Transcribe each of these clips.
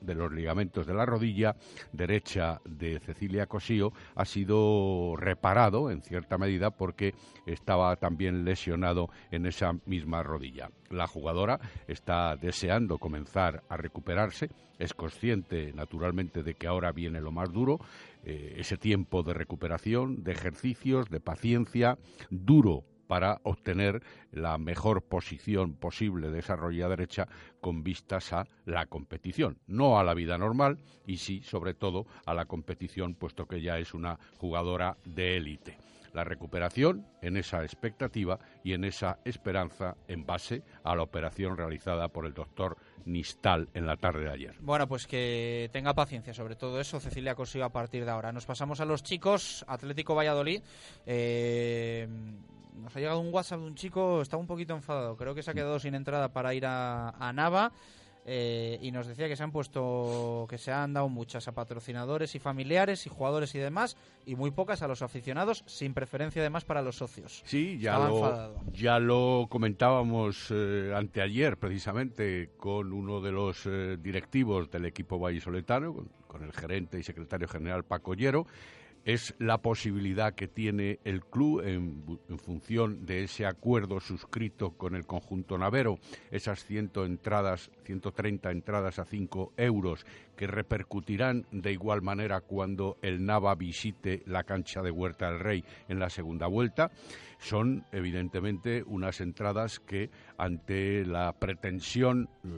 de los ligamentos de la rodilla derecha de Cecilia Cosío ha sido reparado en cierta medida porque estaba también lesionado en esa misma rodilla. La jugadora está deseando comenzar a recuperarse, es consciente naturalmente de que ahora viene lo más duro, eh, ese tiempo de recuperación, de ejercicios, de paciencia, duro para obtener la mejor posición posible de esa rodilla derecha con vistas a la competición, no a la vida normal y sí, sobre todo, a la competición, puesto que ya es una jugadora de élite la recuperación en esa expectativa y en esa esperanza en base a la operación realizada por el doctor Nistal en la tarde de ayer. Bueno, pues que tenga paciencia sobre todo eso, Cecilia Cosío, a partir de ahora. Nos pasamos a los chicos, Atlético Valladolid. Eh, nos ha llegado un WhatsApp de un chico, está un poquito enfadado, creo que se ha quedado sin entrada para ir a, Nava. Eh, y nos decía que se han puesto, que se han dado muchas a patrocinadores y familiares y jugadores y demás, y muy pocas a los aficionados, sin preferencia además para los socios. Sí, ya, lo, ya lo comentábamos eh, anteayer precisamente con uno de los eh, directivos del equipo vallisoletano, con, con, el gerente y secretario general Paco Llero, es la posibilidad que tiene el club en, función de ese acuerdo suscrito con el conjunto Navero, esas 100 entradas, 130 entradas a 5 euros que repercutirán de igual manera cuando el Nava visite la cancha de Huerta del Rey en la segunda vuelta. Son evidentemente unas entradas que ante la pretensión eh,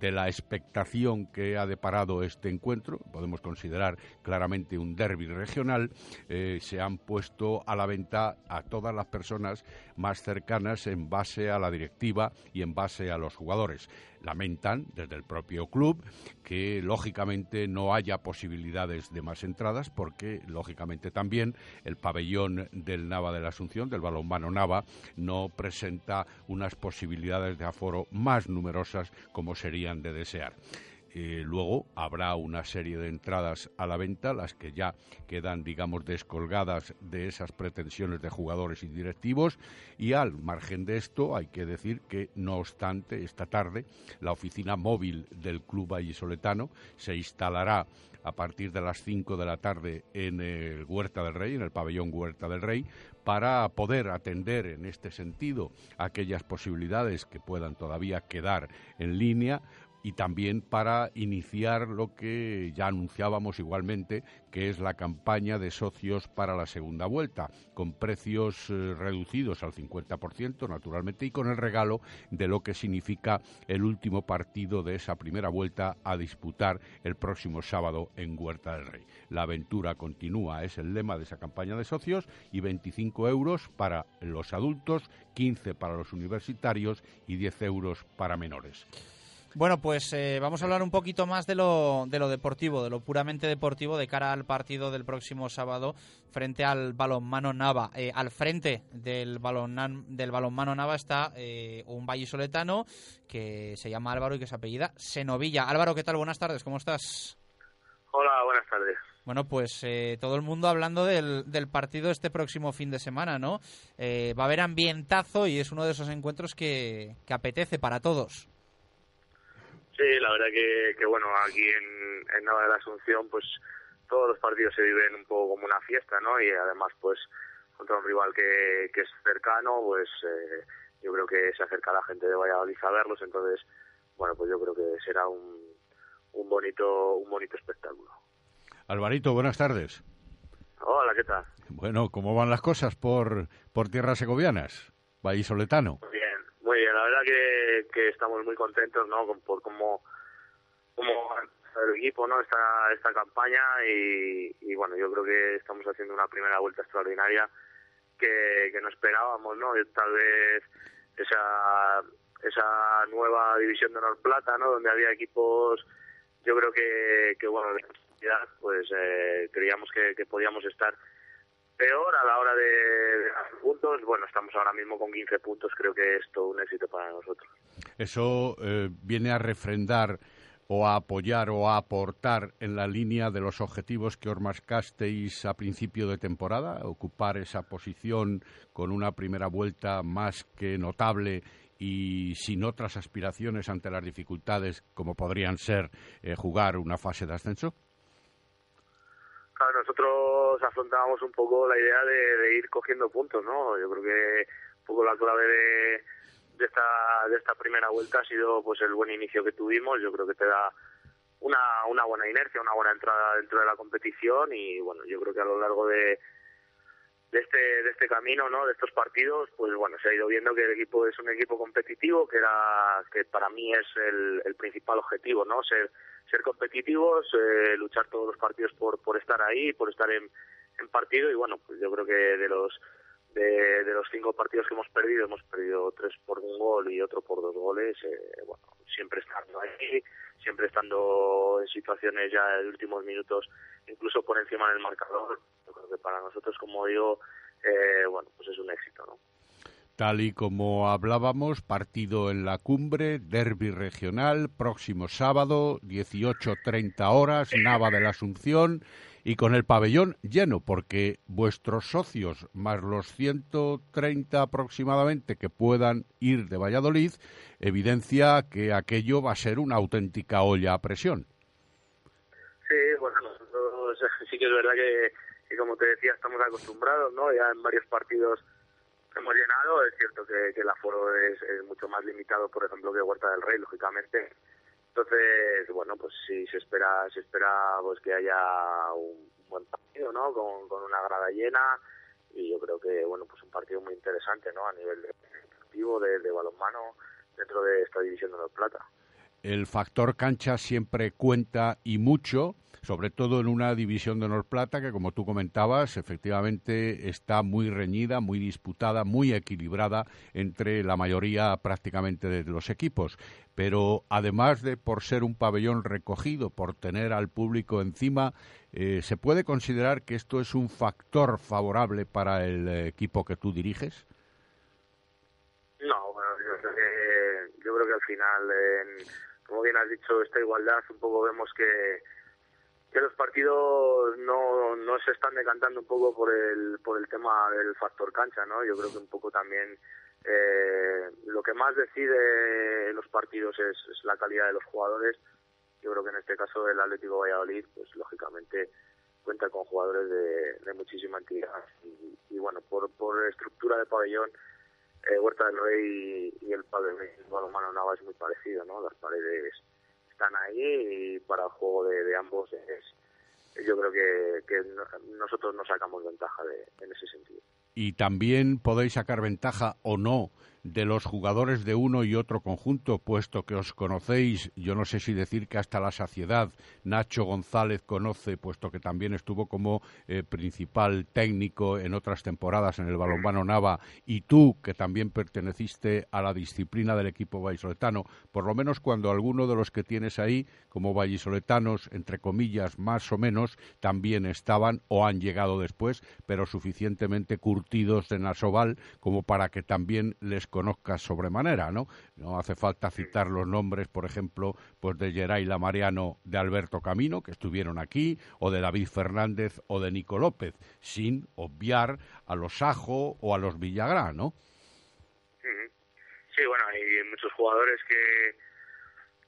de la expectación que ha deparado este encuentro, podemos considerar claramente un derby regional, eh, se han puesto a la venta a todas las personas más cercanas en base a la directiva y en base a los jugadores lamentan desde el propio club que lógicamente no haya posibilidades de más entradas porque lógicamente también el pabellón del Nava de la Asunción, del balonmano Nava, no presenta unas posibilidades de aforo más numerosas como serían de desear. Eh, luego habrá una serie de entradas a la venta, las que ya quedan, digamos, descolgadas de esas pretensiones de jugadores y directivos. Y al margen de esto, hay que decir que, no obstante, esta tarde la oficina móvil del Club Vallisoletano se instalará a partir de las 5 de la tarde en el Huerta del Rey, en el pabellón Huerta del Rey, para poder atender en este sentido aquellas posibilidades que puedan todavía quedar en línea y también para iniciar lo que ya anunciábamos igualmente, que es la campaña de socios para la segunda vuelta, con precios eh, reducidos al 50%, naturalmente, y con el regalo de lo que significa el último partido de esa primera vuelta a disputar el próximo sábado en Huerta del Rey. La aventura continúa, es el lema de esa campaña de socios, y 25 euros para los adultos, 15 para los universitarios y 10 euros para menores. Bueno, pues eh, vamos a hablar un poquito más de lo, de lo deportivo, de lo puramente deportivo de cara al partido del próximo sábado frente al balonmano Nava. Eh, al frente del, balon, del balonmano Nava está eh, un vallisoletano que se llama Álvaro y que se apellida Senovilla. Álvaro, ¿qué tal? Buenas tardes, ¿cómo estás? Hola, buenas tardes. Bueno, pues todo el mundo hablando del, del, partido este próximo fin de semana, ¿no? va a haber ambientazo y es uno de esos encuentros que, que apetece para todos. Sí, la verdad que, bueno, aquí en, en Nava de la Asunción, pues todos los partidos se viven un poco como una fiesta, ¿no? Y además, pues contra un rival que, que es cercano, pues eh, yo creo que se acerca la gente de Valladolid a verlos, entonces, bueno, pues yo creo que será un, un bonito un bonito espectáculo. Alvarito, buenas tardes. Hola, ¿qué tal? Bueno, ¿cómo van las cosas por, por tierras segovianas? Vallisoletano. Bien, muy bien. La verdad que, que estamos muy contentos, ¿no? Por cómo, cómo el equipo, ¿no? Esta, esta campaña y, y, bueno, yo creo que estamos haciendo una primera vuelta extraordinaria que, que no esperábamos, ¿no? Tal vez esa, esa nueva división de Honor Plata, ¿no? Donde había equipos, yo creo que, que bueno, pues eh, creíamos que, que podíamos estar peor a la hora de, puntos. Bueno, estamos ahora mismo con 15 puntos, creo que es todo un éxito para nosotros. Eso eh, viene a refrendar o a apoyar o a aportar en la línea de los objetivos que os marcasteis a principio de temporada, ocupar esa posición con una primera vuelta más que notable y sin otras aspiraciones ante las dificultades como podrían ser eh, jugar una fase de ascenso? Nosotros afrontábamos un poco la idea de, ir cogiendo puntos, ¿no? Yo creo que un poco la clave de, de esta primera vuelta ha sido pues el buen inicio que tuvimos. Yo creo que te da una, una buena inercia, una buena entrada dentro de la competición y bueno, yo creo que a lo largo de, de este de este camino no de estos partidos pues bueno se ha ido viendo que el equipo es un equipo competitivo que era que para mí es el, el principal objetivo no ser ser competitivos eh, luchar todos los partidos por por estar ahí por estar en, en partido. Y bueno pues yo creo que de los de, de, los cinco partidos que hemos perdido hemos perdido tres por un gol y otro por dos goles. Eh, bueno siempre estando ahí siempre estando en situaciones ya de últimos minutos incluso por encima del marcador. Que para nosotros, como digo, eh, bueno, pues es un éxito, ¿no? Tal y como hablábamos, partido en la cumbre, derby regional, próximo sábado, 18.30 horas, Nava de la Asunción, y con el pabellón lleno, porque vuestros socios, más los 130 aproximadamente que puedan ir de Valladolid, evidencia que aquello va a ser una auténtica olla a presión. Sí, bueno, sí que es verdad que como te decía estamos acostumbrados, ¿no? Ya en varios partidos hemos llenado, es cierto que, el aforo es, mucho más limitado, por ejemplo, que Huerta del Rey, lógicamente. Entonces, bueno, pues sí se espera, se espera pues que haya un buen partido, ¿no? Con, con una grada llena y yo creo que, bueno, pues un partido muy interesante, ¿no? A nivel deportivo, de, de balonmano, dentro de esta división de los Plata. El factor cancha siempre cuenta y mucho sobre todo en una división de Plata que, como tú comentabas, efectivamente está muy reñida, muy disputada, muy equilibrada entre la mayoría prácticamente de los equipos. Pero además de por ser un pabellón recogido, por tener al público encima, eh, ¿se puede considerar que esto es un factor favorable para el equipo que tú diriges? No, bueno, yo creo que, yo creo que al final, como bien has dicho, esta igualdad, un poco vemos que que los partidos no, no se están decantando un poco por el, por el tema del factor cancha, ¿no? Yo creo que un poco también eh, lo que más decide los partidos es, la calidad de los jugadores. Yo creo que en este caso el Atlético Valladolid, pues lógicamente cuenta con jugadores de, muchísima entidad y, bueno, por, por estructura de pabellón, eh, Huerta del Rey y, el pabellón Balomano Nava es muy parecido, ¿no? Las paredes están ahí y para el juego de, ambos es, yo creo que, nosotros no sacamos ventaja en ese sentido. Y también podéis sacar ventaja o no de los jugadores de uno y otro conjunto, puesto que os conocéis, yo no sé si decir que hasta la saciedad, Nacho González conoce, puesto que también estuvo como eh, principal técnico en otras temporadas en el balonmano Nava, y tú, que también perteneciste a la disciplina del equipo vallisoletano, por lo menos cuando alguno de los que tienes ahí, como vallisoletanos, entre comillas, más o menos, también estaban o han llegado después, pero suficientemente curtidos en Asobal como para que también les conozcas sobremanera, ¿no? No hace falta citar los nombres, por ejemplo, pues de Geraila Mariano, de Alberto Camino, que estuvieron aquí, o de David Fernández o de Nico López, sin obviar a los Ajo o a los Villagrán, ¿no? Sí, bueno, hay muchos jugadores que,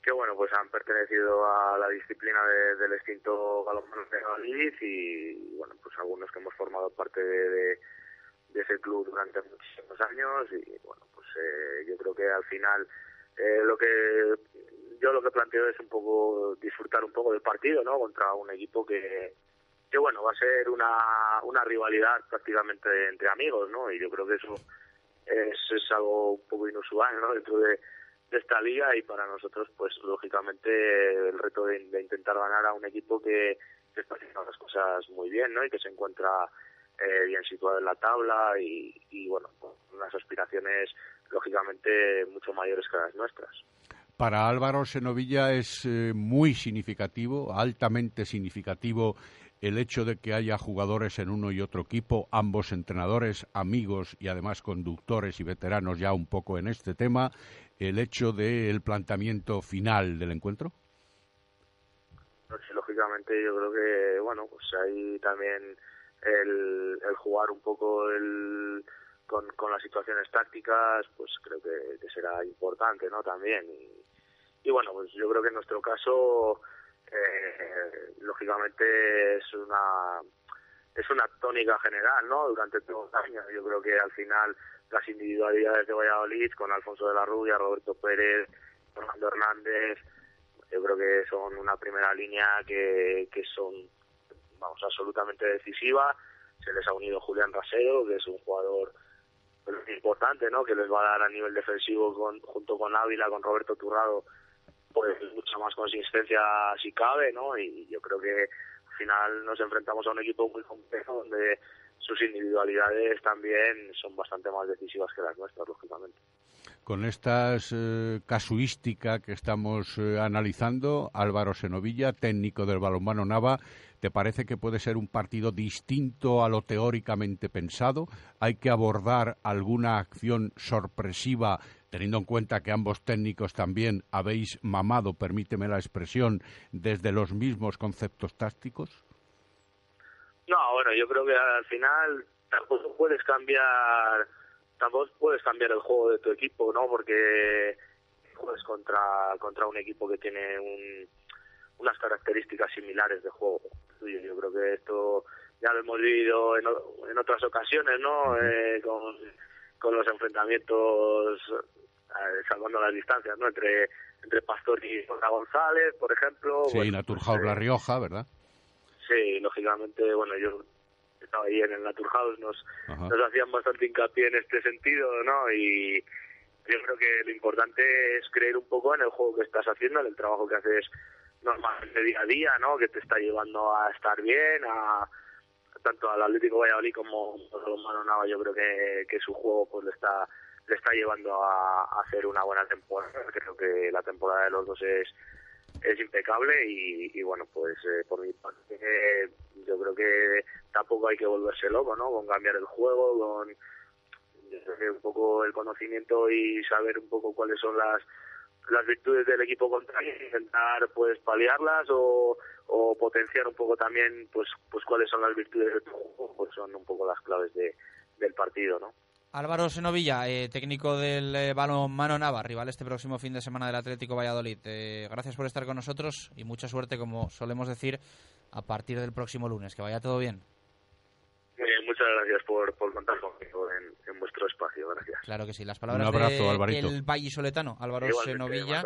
que bueno, pues han pertenecido a la disciplina del extinto balonmano de Madrid y, bueno, pues algunos que hemos formado parte de de ese club durante muchísimos años y bueno pues eh, yo creo que al final eh, lo que yo lo que planteo es un poco disfrutar un poco del partido no contra un equipo que que bueno va a ser una una rivalidad prácticamente entre amigos no y yo creo que eso es, es algo un poco inusual no dentro de, de esta liga y para nosotros pues lógicamente el reto de, de intentar ganar a un equipo que, que está haciendo las cosas muy bien no y que se encuentra eh, bien situado en la tabla y, bueno, con unas aspiraciones lógicamente mucho mayores que las nuestras. Para Álvaro Senovilla es eh, muy significativo, altamente significativo el hecho de que haya jugadores en uno y otro equipo, ambos entrenadores, amigos y además conductores y veteranos ya un poco en este tema, el hecho del planteamiento final del encuentro? Pues, lógicamente yo creo que, bueno, pues ahí también el, jugar un poco el, con, las situaciones tácticas, pues creo que, será importante, ¿no? También. Y, y bueno, pues yo creo que en nuestro caso eh, lógicamente es una es una tónica general, ¿no? Durante todos los años. Yo creo que al final las individualidades de Valladolid con Alfonso de la Rubia, Roberto Pérez, Fernando Hernández, yo creo que son una primera línea que, que son, vamos, absolutamente decisiva. Se les ha unido Julián Rasero, que es un jugador importante, ¿no? Que les va a dar a nivel defensivo con, junto con Ávila, con Roberto Turrado, pues mucha más consistencia si cabe, ¿no? Y yo creo que al final nos enfrentamos a un equipo muy complejo donde sus individualidades también son bastante más decisivas que las nuestras, lógicamente. Con esta eh, casuística que estamos eh, analizando, Álvaro Senovilla, técnico del balonmano Nava, ¿te parece que puede ser un partido distinto a lo teóricamente pensado? ¿Hay que abordar alguna acción sorpresiva teniendo en cuenta que ambos técnicos también habéis mamado, permíteme la expresión, desde los mismos conceptos tácticos? No, bueno, yo creo que al final tampoco puedes cambiar tampoco puedes cambiar el juego de tu equipo, ¿no? Porque juegas contra contra un equipo que tiene un, unas características similares de juego. Yo creo que esto ya lo hemos vivido en, en otras ocasiones, ¿no? Eh, con, con los enfrentamientos eh, salvando las distancias, ¿no? Entre, entre Pastor y José González, por ejemplo. Sí, bueno, Naturhaus La Rioja, ¿verdad? Sí, lógicamente, bueno, yo estaba ahí en el Naturhaus, nos, nos hacían bastante hincapié en este sentido, ¿no? Y yo creo que lo importante es creer un poco en el juego que estás haciendo, en el trabajo que haces normalmente día a día, ¿no? Que te está llevando a estar bien, a tanto al Atlético Valladolid como a los Nava, yo creo que, que su juego pues le está le está llevando a, hacer una buena temporada. Creo que la temporada de los dos es, es impecable y, bueno, pues eh, por mi parte yo creo que tampoco hay que volverse loco, ¿no? Con cambiar el juego, con un poco el conocimiento y saber un poco cuáles son las las virtudes del equipo contrario intentar pues paliarlas o, o potenciar un poco también pues pues cuáles son las virtudes de juego pues son un poco las claves de, del partido no Álvaro Senovilla, eh, técnico del eh, balón Mano Nava, rival este próximo fin de semana del Atlético Valladolid. Eh, gracias por estar con nosotros y mucha suerte, como solemos decir, a partir del próximo lunes. Que vaya todo bien. Muchas gracias por, por contar conmigo en, en vuestro espacio. Gracias. Claro que sí. Las palabras del vallisoletano, Álvaro Senovilla.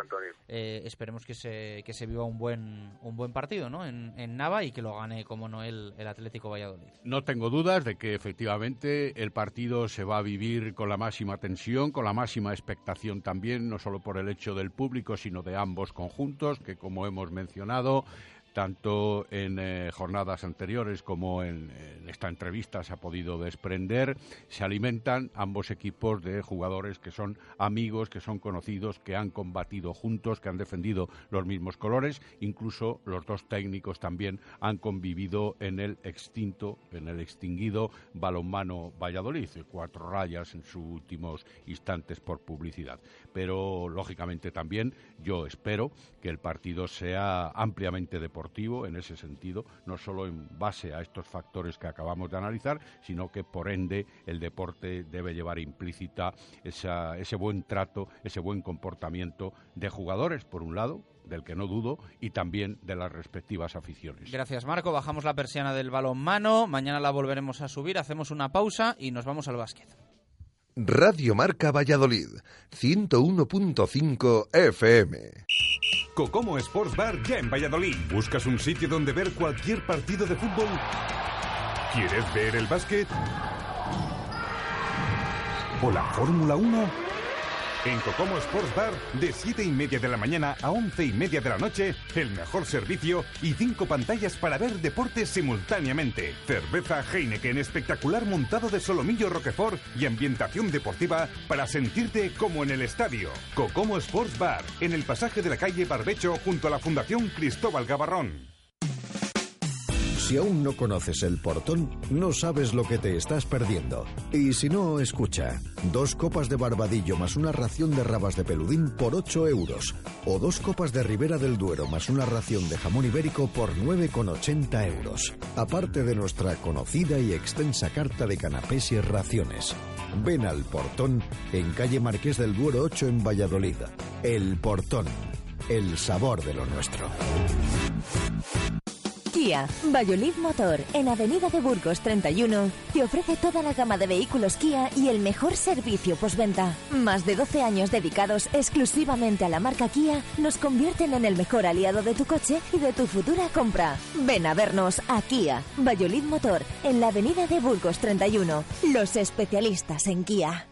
Eh, esperemos que se, que se viva un buen, un buen partido ¿no? en, en Nava y que lo gane, como no, el, el Atlético Valladolid. No tengo dudas de que efectivamente el partido se va a vivir con la máxima tensión, con la máxima expectación también, no solo por el hecho del público, sino de ambos conjuntos, que como hemos mencionado, tanto en eh, jornadas anteriores como en, esta entrevista se ha podido desprender, se alimentan ambos equipos de jugadores que son amigos, que son conocidos, que han combatido juntos, que han defendido los mismos colores, incluso los dos técnicos también han convivido en el extinto, en el extinguido balonmano Valladolid, cuatro rayas en sus últimos instantes por publicidad. Pero lógicamente también yo espero que el partido sea ampliamente deportivo en ese sentido, no solo en base a estos factores que acabamos de analizar, sino que por ende el deporte debe llevar implícita ese buen trato, ese buen comportamiento de jugadores, por un lado, del que no dudo, y también de las respectivas aficiones. Gracias, Marco. Bajamos la persiana del balón mano. Mañana la volveremos a subir. Hacemos una pausa y nos vamos al básquet. Radio Marca Valladolid, 101.5 FM. Cocomo Sports Bar ya en Valladolid. ¿Buscas un sitio donde ver cualquier partido de fútbol? ¿Quieres ver el básquet? ¿O la Fórmula 1? En Cocomo Sports Bar, de 7 y media de la mañana a 11 y media de la noche, el mejor servicio y cinco pantallas para ver deportes simultáneamente. Cerveza Heineken espectacular montado de solomillo Roquefort y ambientación deportiva para sentirte como en el estadio. Cocomo Sports Bar, en el pasaje de la calle Barbecho junto a la Fundación Cristóbal Gavarrón. Si aún no conoces el portón, no sabes lo que te estás perdiendo. Y si no, escucha. Dos copas de barbadillo más una ración de rabas de peludín por 8 euros. O dos copas de Ribera del Duero más una ración de jamón ibérico por 9,80 euros. Aparte de nuestra conocida y extensa carta de canapés y raciones. Ven al portón en calle Marqués del Duero 8 en Valladolid. El portón. El sabor de lo nuestro. Kia, Valladolid Motor, en Avenida de Burgos 31, te ofrece toda la gama de vehículos Kia y el mejor servicio postventa. Más de 12 años dedicados exclusivamente a la marca Kia nos convierten en el mejor aliado de tu coche y de tu futura compra. Ven a vernos a Kia, Valladolid Motor, en la Avenida de Burgos 31, los especialistas en Kia.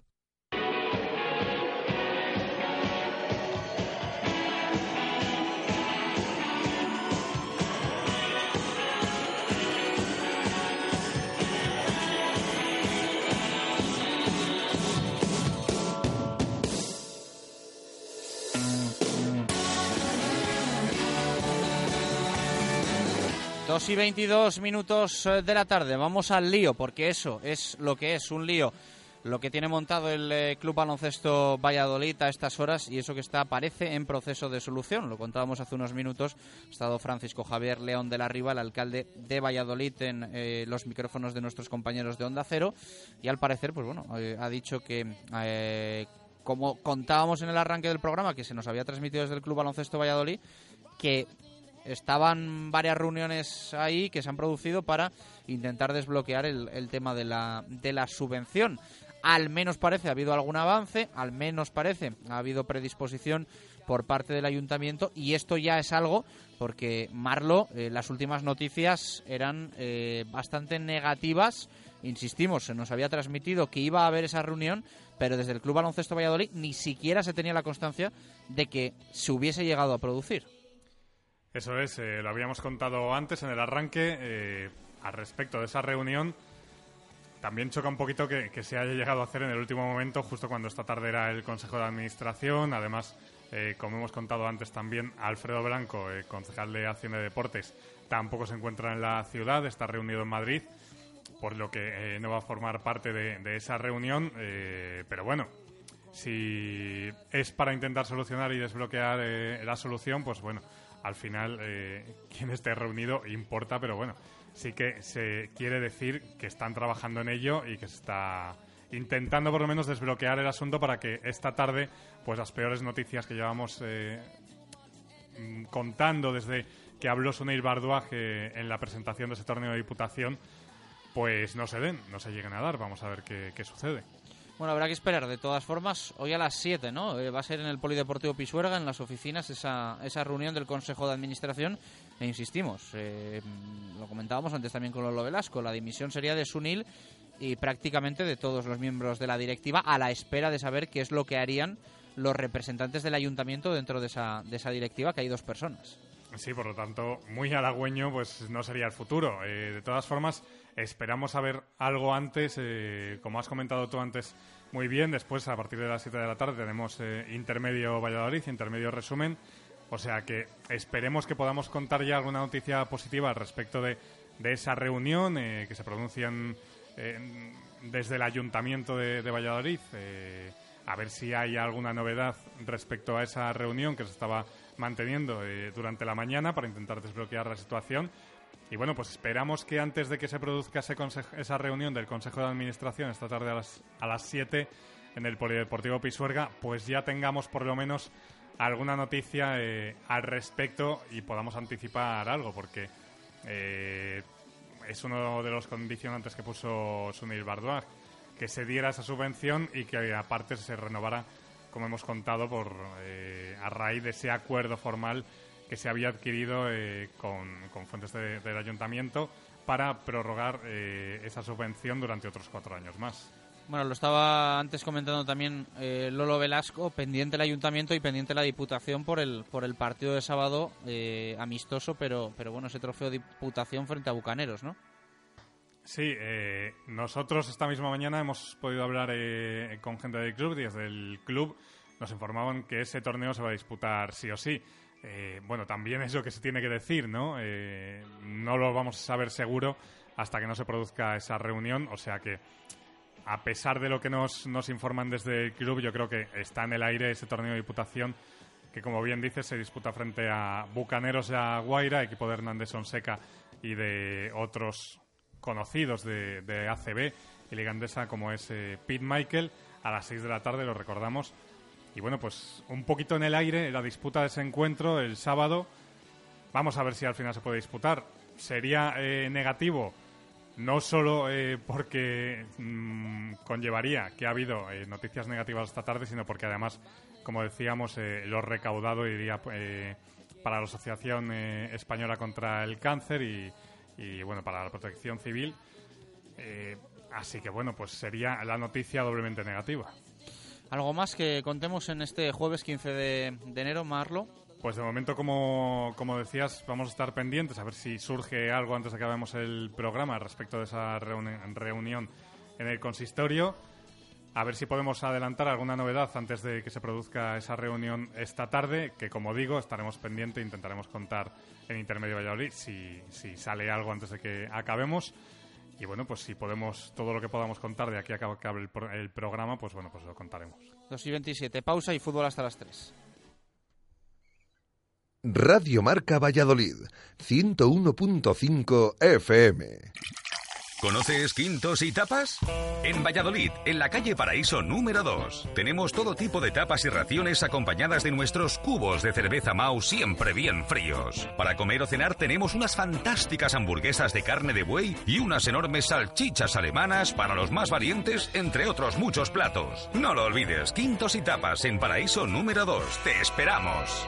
Dos y 22 minutos eh, de la tarde. Vamos al lío, porque eso es lo que es, un lío. Lo que tiene montado el eh, Club Baloncesto Valladolid a estas horas y eso que está parece en proceso de solución. Lo contábamos hace unos minutos. Ha estado Francisco Javier León de la Riva, el alcalde de Valladolid, en eh, los micrófonos de nuestros compañeros de Onda Cero. Y al parecer, pues bueno, ha dicho que, como contábamos en el arranque del programa, que se nos había transmitido desde el Club Baloncesto Valladolid, que estaban varias reuniones ahí que se han producido para intentar desbloquear el, tema de la, de la subvención. Al menos parece ha habido algún avance, al menos parece ha habido predisposición por parte del ayuntamiento y esto ya es algo porque Marlo, eh, las últimas noticias eran eh, bastante negativas. Insistimos, se nos había transmitido que iba a haber esa reunión, pero desde el Club Baloncesto Valladolid ni siquiera se tenía la constancia de que se hubiese llegado a producir. Eso es, eh, lo habíamos contado antes en el arranque. Eh, al respecto de esa reunión, también choca un poquito que, se haya llegado a hacer en el último momento, justo cuando esta tarde era el Consejo de Administración. Además, eh, como hemos contado antes también, Alfredo Blanco, concejal de Hacienda y Deportes, tampoco se encuentra en la ciudad, está reunido en Madrid, por lo que no va a formar parte de, de esa reunión. pero bueno, si es para intentar solucionar y desbloquear la solución, pues bueno al final eh, quien esté reunido importa, pero bueno, sí que se quiere decir que están trabajando en ello y que se está intentando por lo menos desbloquear el asunto para que esta tarde, pues las peores noticias que llevamos eh, mm, contando desde que habló Suneil Barduaje en la presentación de ese torneo de diputación, pues no se den, no se lleguen a dar. Vamos a ver qué sucede. Bueno, habrá que esperar. De todas formas, hoy a las 7, ¿no? Eh, va a ser en el Polideportivo Pisuerga, en las oficinas, esa, esa reunión del Consejo de Administración. E insistimos, eh, lo comentábamos antes también con Lolo Velasco, la dimisión sería de Sunil y prácticamente de todos los miembros de la directiva a la espera de saber qué es lo que harían los representantes del ayuntamiento dentro de esa, de esa directiva, que hay dos personas. Sí, por lo tanto, muy halagüeño pues no sería el futuro. Eh, de todas formas, esperamos saber algo antes, eh, como has comentado tú antes muy bien, después a partir de las 7 de la tarde tenemos eh, intermedio Valladolid, intermedio resumen, o sea que esperemos que podamos contar ya alguna noticia positiva al respecto de, esa reunión que se pronuncian desde el ayuntamiento de, de Valladolid, a ver si hay alguna novedad respecto a esa reunión que se estaba manteniendo eh, durante la mañana para intentar desbloquear la situación. Y bueno, pues esperamos que antes de que se produzca esa reunión del Consejo de Administración esta tarde a las, a las 7 en el Polideportivo Pisuerga, pues ya tengamos por lo menos alguna noticia eh, al respecto y podamos anticipar algo, porque eh, es uno de los condicionantes que puso Sunil Bardwaj, que se diera esa subvención y que aparte se renovara, como hemos contado, por eh, a raíz de ese acuerdo formal que se había adquirido con, fuentes del ayuntamiento para prorrogar esa subvención durante otros cuatro años más. Bueno, lo estaba antes comentando también eh, Lolo Velasco, pendiente el ayuntamiento y pendiente la diputación por el por el partido de sábado eh, amistoso, pero pero bueno, ese trofeo de diputación frente a Bucaneros, ¿no? Sí, eh, nosotros esta misma mañana hemos podido hablar con gente del club y desde el club nos informaban que ese torneo se va a disputar sí o sí. bueno, también es lo que se tiene que decir, ¿no? no lo vamos a saber seguro hasta que no se produzca esa reunión, o sea que a pesar de lo que nos, nos informan desde el club, yo creo que está en el aire ese torneo de diputación que, como bien dice, se disputa frente a Bucaneros de Guaira, equipo de Hernández Sonseca y de otros conocidos de, de ACB y ligandesa como es eh, Pete Michael, a las 6 de la tarde, lo recordamos. Y bueno, pues un poquito en el aire la disputa de ese encuentro el sábado. Vamos a ver si al final se puede disputar. Sería eh, negativo no solo eh, porque mm, conllevaría que ha habido eh, noticias negativas esta tarde, sino porque además, como decíamos, eh, lo recaudado iría para la Asociación Española contra el Cáncer y, bueno, para la protección civil. así que bueno, pues sería la noticia doblemente negativa. ¿Algo más que contemos en este jueves 15 de, de enero, Marlo? Pues de momento, como, como, decías, vamos a estar pendientes a ver si surge algo antes de que acabemos el programa respecto de esa reunión en el consistorio. A ver si podemos adelantar alguna novedad antes de que se produzca esa reunión esta tarde, que como digo, estaremos pendientes e intentaremos contar en Intermedio Valladolid si, si sale algo antes de que acabemos. Y bueno, pues si podemos, todo lo que podamos contar de aquí a que acabe el, el programa, pues bueno, pues lo contaremos. 2 y 27, pausa y fútbol hasta las 3. Radio Marca Valladolid, 101.5 FM. ¿Conoces Quintos y Tapas? En Valladolid, en la calle Paraíso número 2, tenemos todo tipo de tapas y raciones acompañadas de nuestros cubos de cerveza Mau siempre bien fríos. Para comer o cenar tenemos unas fantásticas hamburguesas de carne de buey y unas enormes salchichas alemanas para los más valientes, entre otros muchos platos. No lo olvides, Quintos y Tapas en Paraíso número 2. Te esperamos.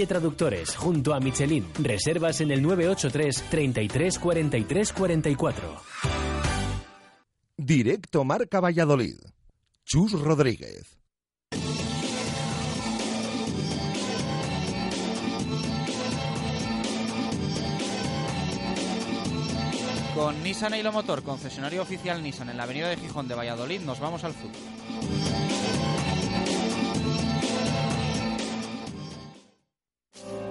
Traductores, junto a Michelin. Reservas en el 983 33 43 44. Directo Marca Valladolid. Chus Rodríguez. Con Nissan Motor, concesionario oficial Nissan en la avenida de Gijón de Valladolid, nos vamos al fútbol. you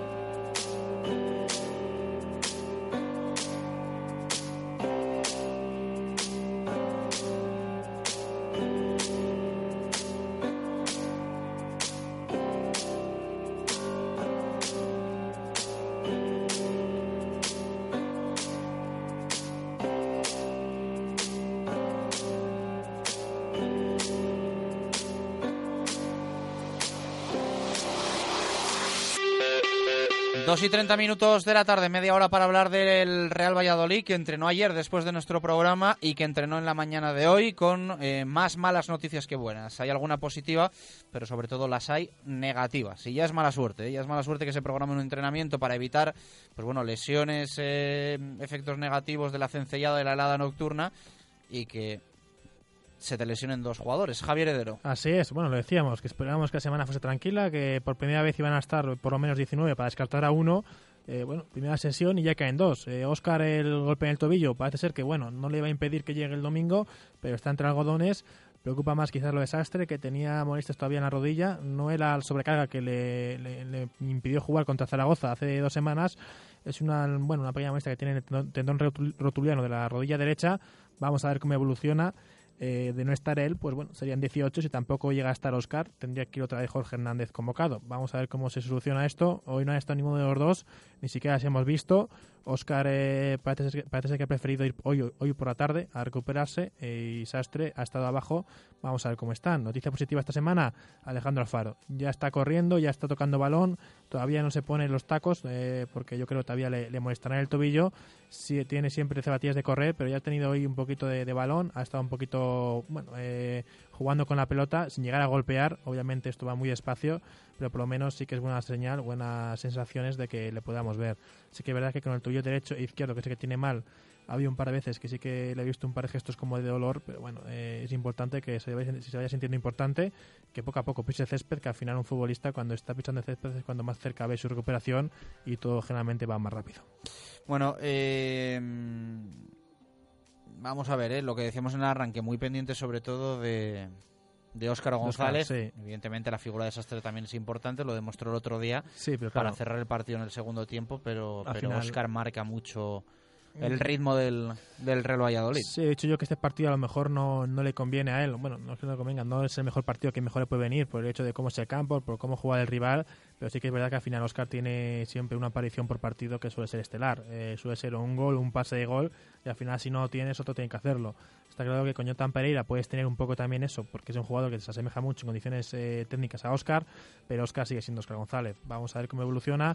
Dos y treinta minutos de la tarde, media hora para hablar del Real Valladolid, que entrenó ayer después de nuestro programa y que entrenó en la mañana de hoy con eh, más malas noticias que buenas. Hay alguna positiva, pero sobre todo las hay negativas. Y ya es mala suerte, ¿eh? ya es mala suerte que se programe un entrenamiento para evitar pues bueno, lesiones, eh, efectos negativos de la cencellada de la helada nocturna y que se te lesionen dos jugadores. Javier Heredero. Así es, bueno, lo decíamos, que esperábamos que la semana fuese tranquila, que por primera vez iban a estar por lo menos 19 para descartar a uno. Eh, bueno, primera sesión y ya caen dos. Eh, Oscar, el golpe en el tobillo, parece ser que, bueno, no le va a impedir que llegue el domingo, pero está entre algodones. Preocupa más quizás lo desastre, que tenía molestias todavía en la rodilla. No era la sobrecarga que le, impidió jugar contra Zaragoza hace dos semanas. Es una, bueno, una pequeña molestia que tiene el tendón rotuliano de la rodilla derecha. Vamos a ver cómo evoluciona. Eh, de no estar él, pues bueno, serían 18. Si tampoco llega a estar Oscar, tendría que ir otra vez Jorge Hernández convocado. Vamos a ver cómo se soluciona esto. Hoy no ha estado ninguno de los dos, ni siquiera se hemos visto. Oscar eh, parece, parece, que ha preferido ir hoy, hoy por la tarde a recuperarse eh, y Sastre ha estado abajo. Vamos a ver cómo están. Noticia positiva esta semana, Alejandro Alfaro. Ya está corriendo, ya está tocando balón, todavía no se pone los tacos eh, porque yo creo que todavía le, le molestará el tobillo. Sí, tiene siempre zapatillas de correr, pero ya ha tenido hoy un poquito de, de balón, ha estado un poquito bueno, jugando con la pelota sin llegar a golpear. Obviamente esto va muy despacio, pero por lo menos sí que es buena señal, buenas sensaciones de que le podamos ver. Sí que es verdad que con el tuyo derecho e izquierdo, que sé que tiene mal, ha habido un par de veces que sí que le he visto un par de gestos como de dolor, pero bueno, eh, es importante que se vaya, se vaya sintiendo importante, que poco a poco pise césped, que al final un futbolista cuando está pisando césped es cuando más cerca ve su recuperación y todo generalmente va más rápido. Bueno, eh vamos a ver, ¿eh? lo que decíamos en el arranque, muy pendiente sobre todo de, de Óscar González. Evidentemente la figura de Sastre también es importante, lo demostró el otro día para cerrar el partido en el segundo tiempo, pero, pero Óscar marca mucho el ritmo del, del Real Valladolid. Sí, he dicho yo que este partido a lo mejor no, no le conviene a él. Bueno, no es que no le convenga, no es el mejor partido que mejor le puede venir por el hecho de cómo es el campo, por cómo juega el rival, pero sí que es verdad que al final Oscar tiene siempre una aparición por partido que suele ser estelar. Eh, suele ser un gol, un pase de gol, y al final si no tienes otro tiene que hacerlo. Está claro que con Jotan Pereira puedes tener un poco también eso, porque es un jugador que se asemeja mucho en condiciones eh, técnicas a Oscar, pero Oscar sigue siendo Oscar González. Vamos a ver cómo evoluciona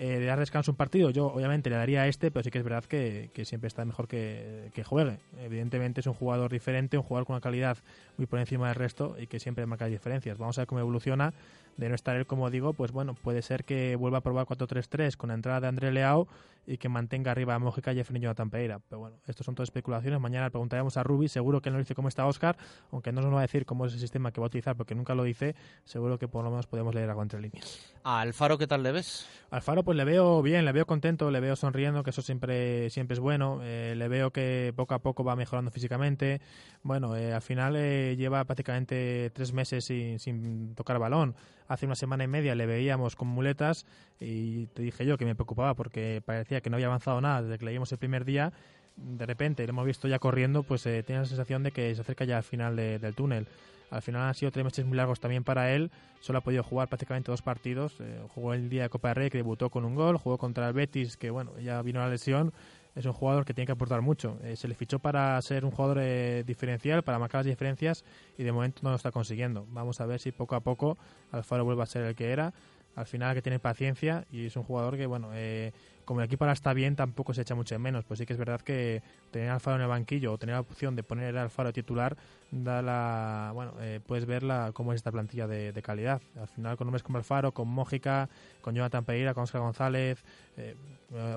eh, de dar descanso un partido, yo obviamente le daría a este, pero sí que es verdad que, siempre está mejor que, juegue. Evidentemente es un jugador diferente, un jugador con una calidad muy por encima del resto y que siempre marca diferencias. Vamos a ver cómo evoluciona. De no estar él, como digo, pues bueno, puede ser que vuelva a probar 4-3-3 con la entrada de André Leao y que mantenga arriba a Jeffrey y Jonathan Pereira. Pero bueno, estos son todas especulaciones. Mañana le preguntaremos a Rubi, seguro que él nos dice cómo está Oscar, aunque no nos va a decir cómo es el sistema que va a utilizar porque nunca lo dice, seguro que por lo menos podemos leer algo entre líneas. ¿A Alfaro qué tal le ves? Alfaro pues le veo bien, le veo contento, le veo sonriendo, que eso siempre, siempre es bueno. Eh, le veo que poco a poco va mejorando físicamente. Bueno, eh, al final eh, lleva prácticamente tres meses sin, sin tocar balón. Hace una semana y media le veíamos con muletas y te dije yo que me preocupaba porque parecía que no había avanzado nada desde que leímos el primer día. De repente le hemos visto ya corriendo, pues eh, tiene la sensación de que se acerca ya al final del túnel. Al final han sido tres meses muy largos también para él. Solo ha podido jugar prácticamente dos partidos. Eh, jugó el día de Copa de Rey, que debutó con un gol. Jugó contra el Betis, que bueno, ya vino la lesión. Es un jugador que tiene que aportar mucho. Eh, se le fichó para ser un jugador eh, diferencial, para marcar las diferencias, y de momento no lo está consiguiendo. Vamos a ver si poco a poco Alfaro vuelve a ser el que era. Al final que tiene paciencia y es un jugador que, bueno, eh, como el equipo ahora está bien, tampoco se echa mucho en menos. Pues sí que es verdad que tener al Alfaro en el banquillo o tener la opción de poner al Alfaro titular, da la, bueno, eh, puedes ver la, cómo es esta plantilla de, calidad. Al final, con nombres como Alfaro, con Mójica, con Jonathan Pereira, con Oscar González, eh,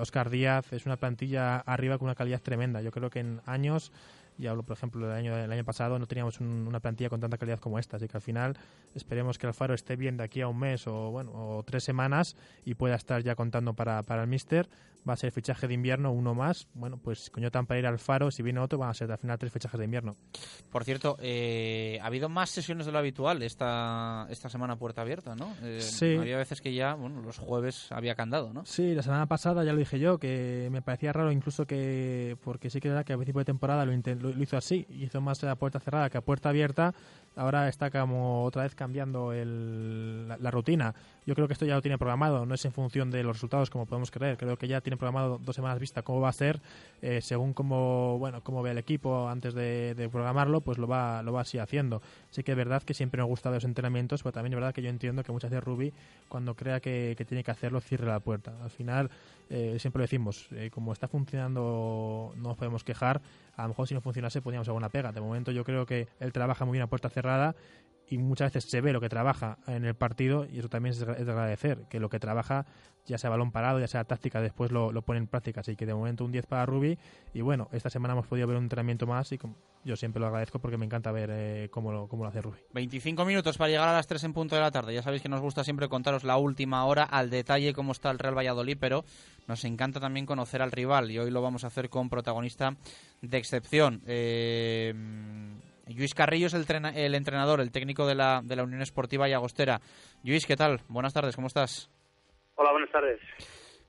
Oscar Díaz, es una plantilla arriba con una calidad tremenda. Yo creo que en años y hablo, por ejemplo, del año, del año pasado, no teníamos una plantilla con tanta calidad como esta. Así que al final esperemos que Alfaro esté bien de aquí a un mes o, bueno, o tres semanas y pueda estar ya contando para, para el Mister va a ser fichaje de invierno, uno más. Bueno, pues con Jotan para ir al Faro, si viene otro, van a ser al final tres fichajes de invierno. Por cierto, eh, ha habido más sesiones de lo habitual esta, esta semana puerta abierta, ¿no? Eh, sí. Había veces que ya, bueno, los jueves había candado, ¿no? Sí, la semana pasada ya lo dije yo, que me parecía raro incluso que, porque sí que era que a principio de temporada lo, hizo así, hizo más a puerta cerrada que a puerta abierta, ahora está como otra vez cambiando el, la, rutina. Yo creo que esto ya lo tiene programado, no es en función de los resultados como podemos creer. Creo que ya tiene programado dos semanas vista cómo va a ser, eh, según cómo, bueno, cómo ve el equipo antes de, programarlo, pues lo va, lo va así haciendo. Sí que es verdad que siempre me gustan los entrenamientos, pero también es verdad que yo entiendo que muchas veces Ruby, cuando crea que, tiene que hacerlo, cierre la puerta. Al final, eh, siempre lo decimos, eh, como está funcionando, no nos podemos quejar. A lo mejor si no funcionase, podríamos hacer una pega. De momento, yo creo que él trabaja muy bien a puerta cerrada y muchas veces se ve lo que trabaja en el partido y eso también es de agradecer, que lo que trabaja, ya sea balón parado, ya sea táctica, después lo, lo pone en práctica. Así que de momento un 10 para Ruby y bueno, esta semana hemos podido ver un entrenamiento más y yo siempre lo agradezco porque me encanta ver eh, cómo, lo, cómo lo hace Ruby. 25 minutos para llegar a las 3 en punto de la tarde. Ya sabéis que nos gusta siempre contaros la última hora al detalle cómo está el Real Valladolid, pero nos encanta también conocer al rival y hoy lo vamos a hacer con protagonista de excepción. Eh Luis Carrillo es el, el, entrenador, el técnico de la, de la Unión Esportiva y Agostera. Luis, ¿qué tal? Buenas tardes, ¿cómo estás? Hola, buenas tardes.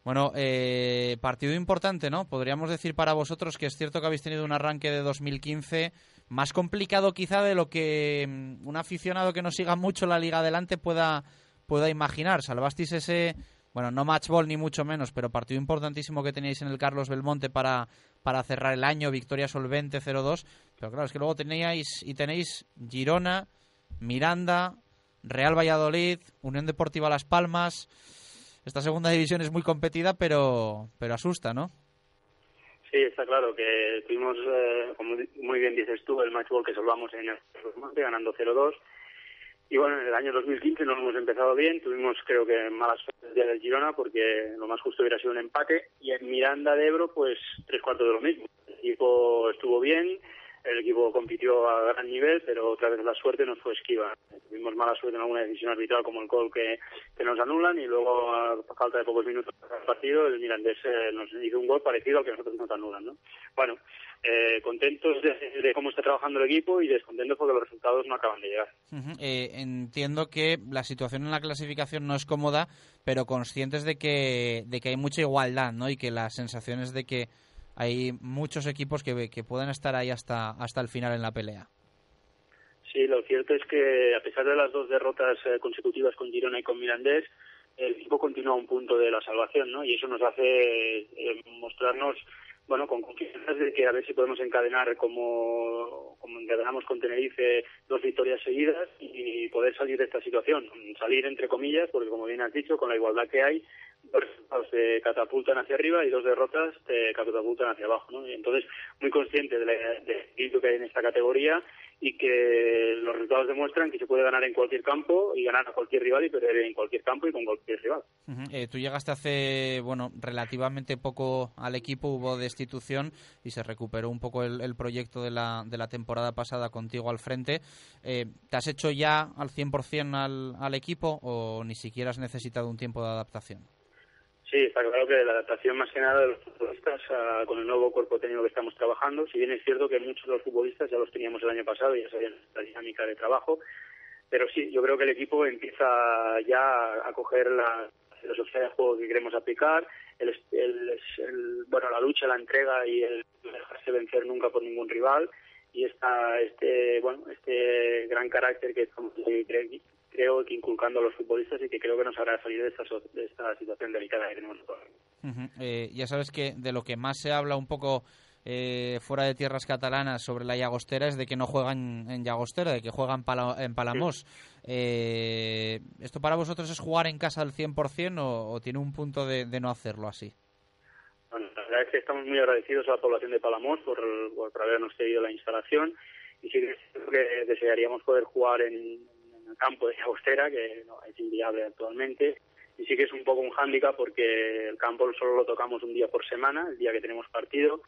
Bueno, eh, partido importante, ¿no? Podríamos decir para vosotros que es cierto que habéis tenido un arranque de 2015 más complicado quizá de lo que mm, un aficionado que no siga mucho la liga adelante pueda, pueda imaginar. Salvasteis ese, bueno, no match ball ni mucho menos, pero partido importantísimo que teníais en el Carlos Belmonte para, para cerrar el año, victoria solvente 0-2, pero claro, es que luego teníais y tenéis Girona, Miranda, Real Valladolid, Unión Deportiva Las Palmas. Esta segunda división es muy competida, pero, pero asusta, ¿no? Sí, está claro que tuvimos, eh, como muy bien dices tú, el match ball que salvamos en el ganando 0-2 y bueno, en el año 2015 no hemos empezado bien, tuvimos creo que malas día del Girona porque lo más justo hubiera sido un empate y en Miranda de Ebro pues tres cuartos de lo mismo. El equipo estuvo bien, el equipo compitió a gran nivel, pero otra vez la suerte nos fue esquiva. Tuvimos mala suerte en alguna decisión arbitral como el gol que, que nos anulan y luego a falta de pocos minutos del partido el Mirandés eh, nos hizo un gol parecido al que nosotros nos anulan. ¿no? Bueno, eh, contentos de, cómo está trabajando el equipo y descontentos porque los resultados no acaban de llegar. Eh, entiendo que la situación en la clasificación no es cómoda, pero conscientes de que, de que hay mucha igualdad ¿no? y que las sensaciones de que hay muchos equipos que, que pueden estar ahí hasta, hasta el final en la pelea. Sí, lo cierto es que a pesar de las dos derrotas eh, consecutivas con Girona y con Mirandés, el equipo continúa a un punto de la salvación, ¿no? Y eso nos hace eh, mostrarnos, bueno, con confianza de que a ver si podemos encadenar como, como encadenamos con Tenerife dos victorias seguidas y poder salir de esta situación. Salir entre comillas, porque como bien has dicho, con la igualdad que hay, dos resultados se catapultan hacia arriba y dos derrotas te catapultan hacia abajo. ¿no? Entonces, muy consciente del espíritu que hay en esta categoría y que los resultados demuestran que se puede ganar en cualquier campo y ganar a cualquier rival y perder en cualquier campo y con cualquier rival. Eh, tú llegaste hace, bueno, relativamente poco al equipo, hubo destitución y se recuperó un poco el, proyecto de la, de la temporada pasada contigo al frente. Eh, ¿Te has hecho ya al 100% al, al equipo o ni siquiera has necesitado un tiempo de adaptación? Sí, está claro que la adaptación más que nada de los futbolistas con el nuevo cuerpo técnico que estamos trabajando, si bien es cierto que muchos de los futbolistas ya los teníamos el año pasado ya sabían la dinámica de trabajo, pero sí, yo creo que el equipo empieza ya a coger la filosofía de juego que queremos aplicar, el, el, bueno, la lucha, la entrega y el dejarse vencer nunca por ningún rival y esta, este, bueno, este gran carácter que estamos creo que inculcando a los futbolistas y que creo que nos hará salir de esta, de esta situación delicada que tenemos eh, ya sabes que de lo que más se habla un poco eh, fuera de tierras catalanas sobre la Llagostera es de que no juegan en Llagostera, de que juegan en Palamos. Eh, ¿Esto para vosotros es jugar en casa al 100% o, o tiene un punto de, no hacerlo así? Bueno, la verdad es que estamos muy agradecidos a la población de Palamos por, por habernos cedido la instalación y sí que desearíamos poder jugar en, campo de Agostera, que no, es inviable actualmente. Y sí que es un poco un hándicap porque el campo solo lo tocamos un día por semana, el día que tenemos partido.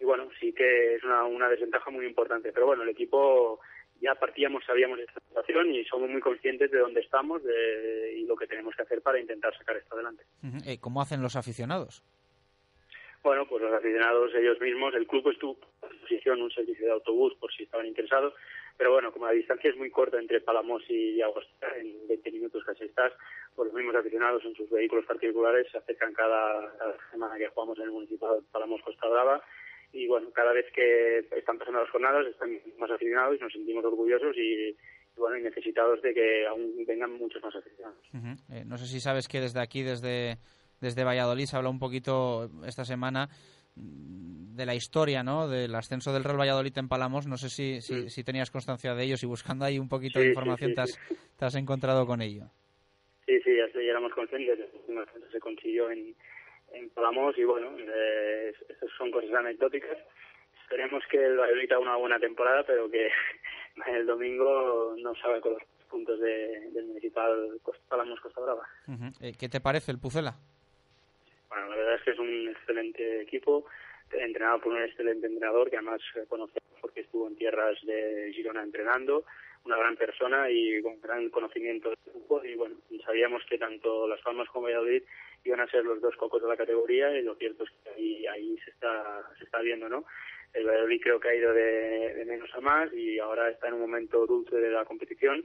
Y bueno, sí que es una, una desventaja muy importante. Pero bueno, el equipo ya partíamos, sabíamos de esta situación y somos muy conscientes de dónde estamos y lo que tenemos que hacer para intentar sacar esto adelante. Eh, ¿Cómo hacen los aficionados? Bueno, pues los aficionados ellos mismos, el club estuvo a disposición un servicio de autobús por si estaban interesados, pero bueno, como la distancia es muy corta entre Palamos y Agostina, en 20 minutos casi estás, pues los mismos aficionados en sus vehículos particulares se acercan cada, semana que jugamos en el municipio de Palamos Costa Brava y bueno, cada vez que están pasando las jornadas están más aficionados y nos sentimos orgullosos y, bueno, y necesitados de que aún vengan muchos más aficionados. Eh, no sé si sabes que desde aquí, desde, desde Valladolid, se habla un poquito esta semana de la historia, ¿no? Del ascenso del Real Valladolid en Palamos. No sé si, si, tenías constancia de ello, y buscando ahí un poquito de información te, has, te, has, encontrado con ello. Sí, sí, ya, éramos conscientes. Se consiguió en, en Palamos y bueno, eh, son cosas anecdóticas. Esperemos que el Valladolid haga una buena temporada, pero que el domingo no sabe con los puntos de, del municipal Palamos Costa Brava. Eh, ¿Qué te parece el Pucela? Bueno, la verdad es que es un excelente equipo, entrenado por un excelente entrenador que además conocemos porque estuvo en tierras de Girona entrenando, una gran persona y con gran conocimiento del fútbol y bueno, sabíamos que tanto Las Palmas como Valladolid iban a ser los dos cocos de la categoría y lo cierto es que ahí, ahí se está se está viendo, ¿no? El Valladolid creo que ha ido de, menos a más y ahora está en un momento dulce de la competición.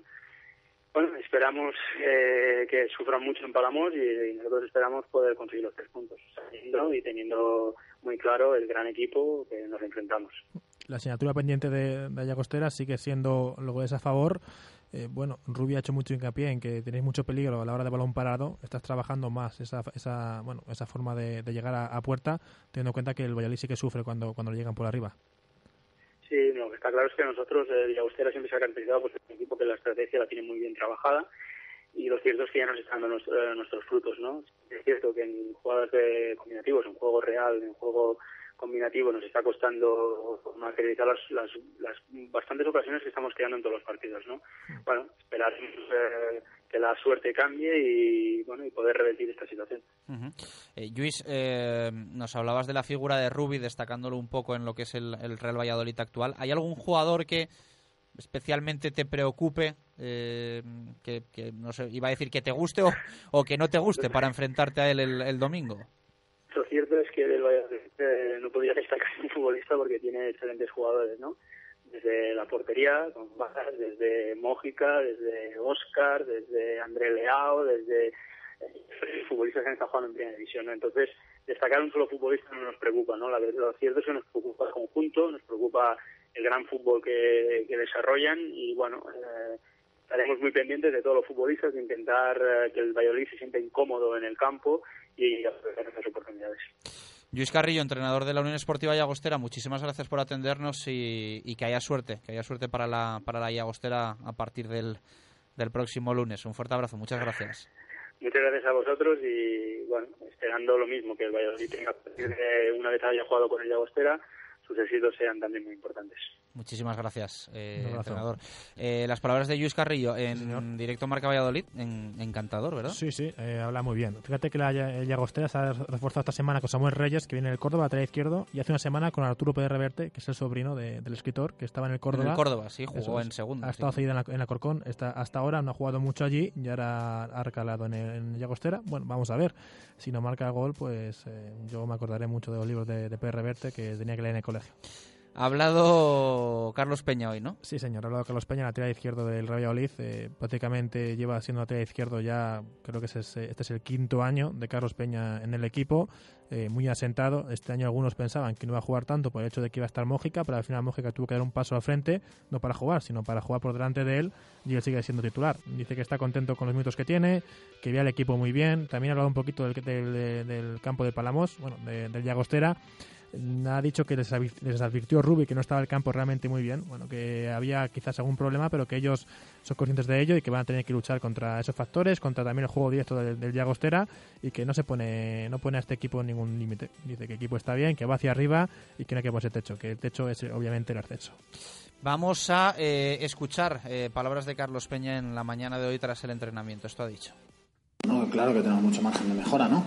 Bueno, esperamos eh, que sufran mucho en Palamos y, nosotros esperamos poder conseguir los tres puntos, sabiendo y teniendo muy claro el gran equipo que nos enfrentamos. La asignatura pendiente de, de Ayagostera sigue siendo lo que es a favor eh, bueno, Rubio ha hecho mucho hincapié en que tenéis mucho peligro a la hora de balón parado, estás trabajando más esa, esa, bueno, esa forma de, llegar a, puerta, teniendo en cuenta que el Valladolid sí que sufre cuando, cuando le llegan por arriba. Sí, lo que está claro es que nosotros, eh, Llagostera siempre se ha caracterizado por ser un equipo que la estrategia la tiene muy bien trabajada y lo cierto es que ya nos están dando eh, nuestros, frutos, ¿no? Es cierto que en jugadas de combinativos, en juego real, en juego combinativo nos está costando acreditar las, las, las, bastantes ocasiones que estamos creando en todos los partidos, ¿no? Bueno, esperar eh, que la suerte cambie y bueno y poder revertir esta situación. Eh, Luis, eh, nos hablabas de la figura de Rubi, destacándolo un poco en lo que es el, Real Valladolid actual. ¿Hay algún jugador que especialmente te preocupe, que, no sé, iba a decir que te guste o, que no te guste para enfrentarte a él el domingo? Es que del Valladolid eh, no podría destacar un futbolista porque tiene excelentes jugadores, ¿no? Desde la portería, con Bajas, desde Mójica, desde Oscar, desde André Leao, desde eh, futbolistas que han estado jugando en primera división, ¿no? Entonces, destacar un solo futbolista no nos preocupa, ¿no? Lo cierto es que nos preocupa el conjunto, nos preocupa el gran fútbol que, que desarrollan y, bueno, eh, estaremos muy pendientes de todos los futbolistas, de intentar eh, que el Valladolid se sienta incómodo en el campo y aprovechar esas oportunidades. Luis Carrillo, entrenador de la Unión Esportiva Llagostera, muchísimas gracias por atendernos y, que haya suerte, que haya suerte para la, para la Llagostera a partir del, del próximo lunes. Un fuerte abrazo, muchas gracias. Muchas gracias a vosotros y bueno, esperando lo mismo, que el Valladolid tenga, una vez haya jugado con el Llagostera, sus éxitos sean también muy importantes. Muchísimas gracias, eh, entrenador. Eh, las palabras de Luis Carrillo en directo Marca Valladolid, en, encantador, ¿verdad? Sí, sí, eh, habla muy bien. Fíjate que la Llagostera se ha reforzado esta semana con Samuel Reyes, que viene del Córdoba, lateral izquierdo, y hace una semana con Arturo Pérez Reverte, que es el sobrino del escritor, que estaba en el Córdoba. En el Córdoba, sí, jugó en segundo. Ha estado cedido en la, en Corcón, está, hasta ahora no ha jugado mucho allí, y ahora ha recalado en, el, Llagostera. Bueno, vamos a ver. Si no marca gol, pues yo me acordaré mucho de los libros de, de Pérez Reverte que tenía que leer en el colegio. Ha hablado Carlos Peña hoy, ¿no? Sí, señor. Ha hablado Carlos Peña, la tira izquierdo del Real Valladolid. Eh, prácticamente lleva siendo la tira izquierdo ya, creo que es, este es el quinto año de Carlos Peña en el equipo. Eh, muy asentado. Este año algunos pensaban que no iba a jugar tanto por el hecho de que iba a estar Mójica, pero al final Mójica tuvo que dar un paso al frente, no para jugar, sino para jugar por delante de él, y él sigue siendo titular. Dice que está contento con los minutos que tiene, que ve al equipo muy bien. También ha hablado un poquito del, campo de Palamos, bueno, del Llagostera ha dicho que les, advirtió Rubi que no estaba el campo realmente muy bien, bueno, que había quizás algún problema, pero que ellos son conscientes de ello y que van a tener que luchar contra esos factores, contra también el juego directo del, del Llagostera y que no se pone no pone a este equipo ningún límite. Dice que el equipo está bien, que va hacia arriba y que no hay que ponerse techo, que el techo es obviamente el ascenso. Vamos a eh, escuchar eh, palabras de Carlos Peña en la mañana de hoy tras el entrenamiento. Esto ha dicho. No, claro que tenemos mucho margen de mejora, ¿no?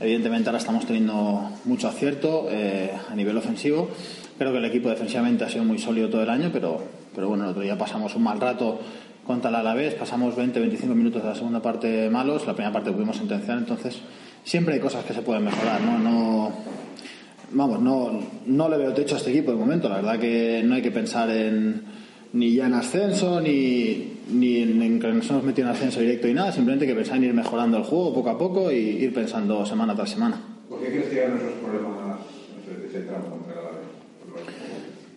Evidentemente ahora estamos teniendo mucho acierto eh, a nivel ofensivo. Creo que el equipo defensivamente ha sido muy sólido todo el año, pero, pero bueno, el otro día pasamos un mal rato contra el Alavés, pasamos 20-25 minutos de la segunda parte malos, la primera parte pudimos sentenciar, entonces siempre hay cosas que se pueden mejorar, ¿no? no vamos, no, no le veo techo a este equipo de momento, la verdad que no hay que pensar en ni ya en ascenso, ni, ni en, que nos hemos metido en ascenso directo y nada, simplemente que pensar en ir mejorando el juego poco a poco y ir pensando semana tras semana. ¿Por qué crees que eran esos problemas tramo contra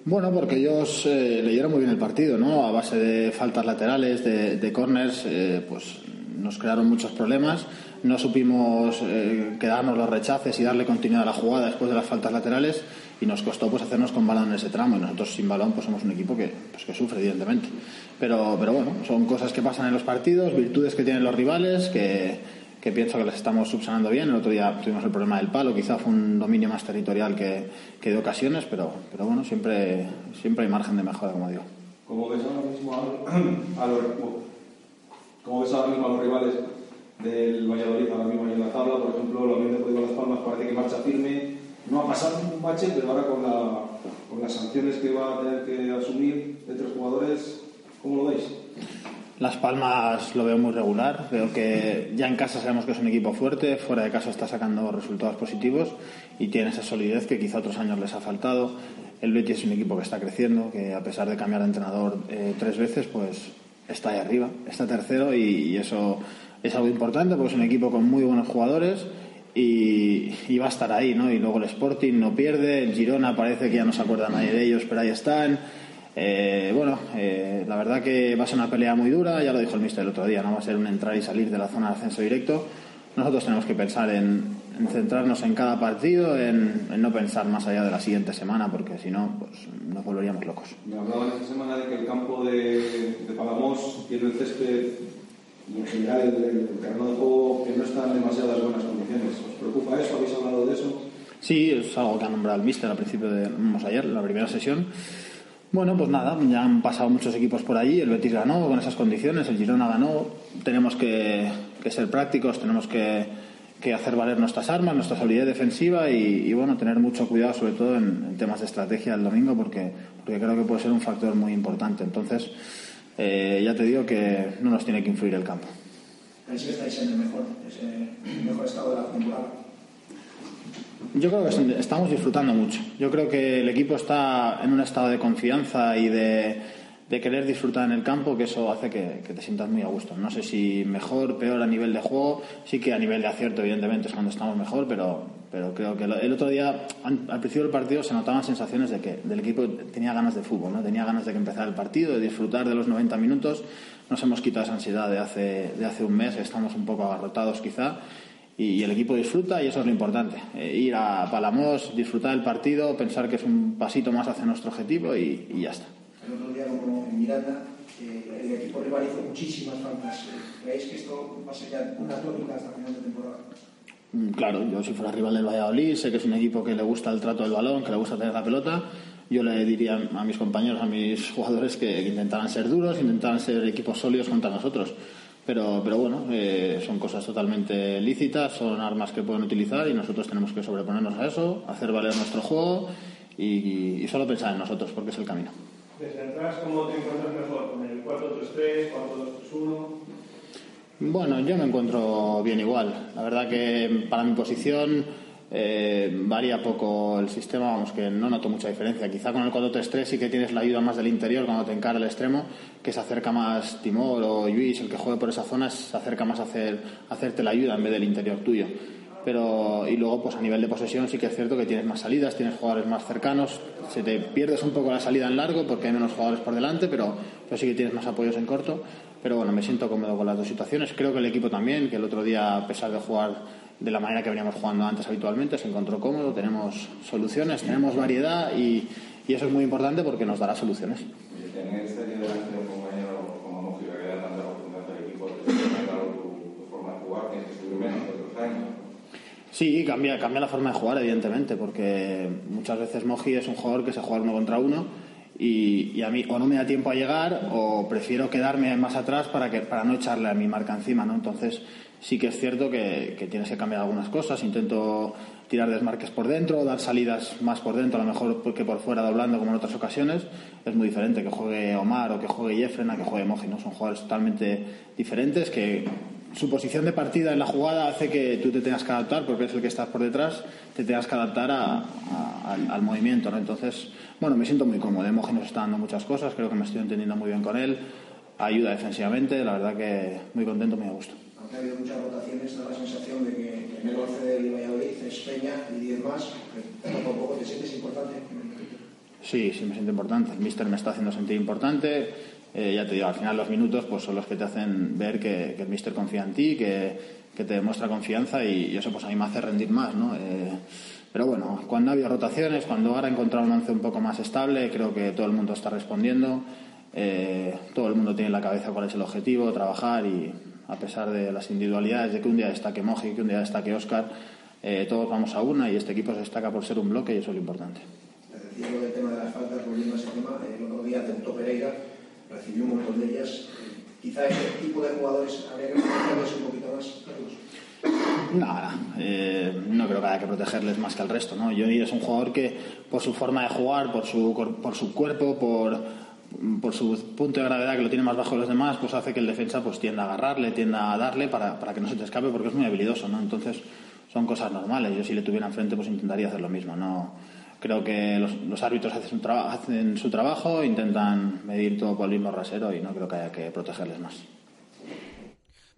Bueno, porque ellos eh, leyeron muy bien el partido, ¿no? A base de faltas laterales, de, de corners, eh, pues nos crearon muchos problemas. No supimos eh, quedarnos los rechaces y darle continuidad a la jugada después de las faltas laterales y nos costó pues hacernos con balón en ese tramo. Y nosotros sin balón pues somos un equipo que, pues, que sufre, evidentemente. Pero, pero bueno, son cosas que pasan en los partidos, virtudes que tienen los rivales, que, que pienso que las estamos subsanando bien. El otro día tuvimos el problema del palo, quizá fue un dominio más territorial que, que de ocasiones, pero, pero bueno, siempre, siempre hay margen de mejora, como digo. ¿Cómo ves ahora mismo a, los, ¿cómo ves ahora mismo a los rivales del Valladolid ahora mismo en la tabla? Por ejemplo, lo mismo de Las Palmas parece que marcha firme. No ha pasado un bache, pero ahora con, la, con las sanciones que va a tener que asumir de tres jugadores, ¿cómo lo veis? Las Palmas lo veo muy regular. Veo que ya en casa sabemos que es un equipo fuerte, fuera de casa está sacando resultados positivos y tiene esa solidez que quizá otros años les ha faltado. El Betis es un equipo que está creciendo, que a pesar de cambiar de entrenador eh, tres veces, pues está ahí arriba, está tercero y, y, eso es algo importante porque es un equipo con muy buenos jugadores y, y, va a estar ahí, ¿no? Y luego el Sporting no pierde, el Girona parece que ya no se acuerda nadie de ellos, pero ahí están. Eh, bueno, eh, la verdad que va a ser una pelea muy dura, ya lo dijo el mister el otro día, no va a ser un entrar y salir de la zona de ascenso directo. Nosotros tenemos que pensar en, en centrarnos en cada partido, en, no pensar más allá de la siguiente semana, porque si no, pues nos volveríamos locos. Me hablaban esta semana de que el campo de, de tiene el césped y en general el, el, terreno de juego que no está en demasiadas buenas condiciones. ¿Os preocupa eso? ¿Habéis hablado de eso? Sí, es algo que ha nombrado el mister al principio de ayer, la primera sesión. Bueno, pues nada, ya han pasado muchos equipos por allí, el Betis ganó con esas condiciones, el Girona ganó, tenemos que, que ser prácticos, tenemos que, que, hacer valer nuestras armas, nuestra solidez defensiva y, y bueno, tener mucho cuidado sobre todo en, en, temas de estrategia el domingo porque, porque creo que puede ser un factor muy importante. Entonces, eh, ya te digo que no nos tiene que influir el campo. Pensáis que estáis en el mejor, el mejor estado de la temporada. Yo creo que estamos disfrutando mucho. Yo creo que el equipo está en un estado de confianza y de, de querer disfrutar en el campo, que eso hace que, que, te sientas muy a gusto. No sé si mejor, peor a nivel de juego, sí que a nivel de acierto, evidentemente, es cuando estamos mejor, pero, pero creo que el otro día, al principio del partido, se notaban sensaciones de que del equipo tenía ganas de fútbol, ¿no? tenía ganas de que empezara el partido, de disfrutar de los 90 minutos. Nos hemos quitado esa ansiedad de hace, de hace un mes, estamos un poco agarrotados quizá y el equipo disfruta y eso es lo importante. Eh, ir a Palamos, disfrutar del partido, pensar que es un pasito más hacia nuestro objetivo y, y ya está. El otro día, como en Miranda, eh, el equipo rival hizo muchísimas faltas. ¿Creéis que esto va a ser ya una tónica hasta final de temporada? Claro, yo si fuera rival del Valladolid, sé que es un equipo que le gusta el trato del balón, que le gusta tener la pelota. Yo le diría a mis compañeros, a mis jugadores, que, intentaran ser duros, intentaran ser equipos sólidos contra nosotros pero, pero bueno, eh, son cosas totalmente lícitas, son armas que pueden utilizar y nosotros tenemos que sobreponernos a eso, hacer valer nuestro juego y, y solo pensar en nosotros, porque es el camino. Desde atrás, ¿cómo te encuentras mejor? ¿Con el 4-3-3, 4-2-3-1? Bueno, yo me encuentro bien igual. La verdad que para mi posición eh, varía poco el sistema, vamos, que no noto mucha diferencia. Quizá con el 4-3-3 sí que tienes la ayuda más del interior cuando te encara el extremo, que se acerca más Timor o Luis, el que juegue por esa zona, se acerca más a, hacer, a hacerte la ayuda en vez del interior tuyo. Pero, y luego, pues a nivel de posesión, sí que es cierto que tienes más salidas, tienes jugadores más cercanos, se te pierdes un poco la salida en largo porque hay menos jugadores por delante, pero, pero sí que tienes más apoyos en corto. Pero bueno, me siento cómodo con las dos situaciones. Creo que el equipo también, que el otro día, a pesar de jugar de la manera que veníamos jugando antes habitualmente, se encontró cómodo, tenemos soluciones, tenemos variedad y, y eso es muy importante porque nos dará soluciones. Tener este delante de un compañero como Moji que da tanta oportunidad al equipo, ¿te ha cambiado tu, tu, forma de jugar? ¿Tienes que subir menos que otros años? Sí, cambia, cambia la forma de jugar, evidentemente, porque muchas veces Moji es un jugador que se juega uno contra uno y, y, a mí o no me da tiempo a llegar o prefiero quedarme más atrás para, que, para no echarle a mi marca encima, ¿no? Entonces sí que es cierto que, que tienes que cambiar algunas cosas. Intento tirar desmarques por dentro, dar salidas más por dentro, a lo mejor que por fuera doblando como en otras ocasiones. Es muy diferente que juegue Omar o que juegue Jeffren a que juegue Moji, ¿no? Son jugadores totalmente diferentes que su posición de partida en la jugada hace que tú te tengas que adaptar, porque es el que estás por detrás, te tengas que adaptar a, a, al, al, movimiento. ¿no? Entonces, bueno, me siento muy cómodo. Emoji nos está dando muchas cosas, creo que me estoy entendiendo muy bien con él. Ayuda defensivamente, la verdad que muy contento, muy a gusto. Aunque ha habido muchas rotaciones, da la sensación de que en el 11 del Valladolid es Peña y 10 más, que poco a poco te sientes importante. Sí, sí me siento importante. El míster me está haciendo sentir importante. Eh, ya te digo, al final los minutos pues son los que te hacen ver que, el míster confía en ti, que, te demuestra confianza y, eso pues a mí me hace rendir más, ¿no? Eh, pero bueno, cuando había rotaciones, cuando ahora he encontrado un once un poco más estable, creo que todo el mundo está respondiendo. Eh, todo el mundo tiene en la cabeza cuál es el objetivo, trabajar y a pesar de las individualidades, de que un día destaque Moji, que un día destaque Oscar, todos vamos a una y este equipo se destaca por ser un bloque y eso es lo importante decía del tema de las faltas, volviendo a ese tema, el otro día debutó Pereira, recibió un montón de ellas. Quizá este tipo de jugadores habría que protegerles un poquito más, Carlos. Nada, eh, no creo que haya que protegerles más que al resto. ¿no? Johnny es un jugador que, por su forma de jugar, por su, por su cuerpo, por, por su punto de gravedad que lo tiene más bajo de los demás, pues hace que el defensa pues tienda a agarrarle, tienda a darle para, para que no se te escape porque es muy habilidoso. ¿no? Entonces, son cosas normales. Yo si le tuviera enfrente, pues intentaría hacer lo mismo. No, creo que los, árbitros hacen su, hacen su trabajo, intentan medir todo por el mismo rasero y no creo que haya que protegerles más.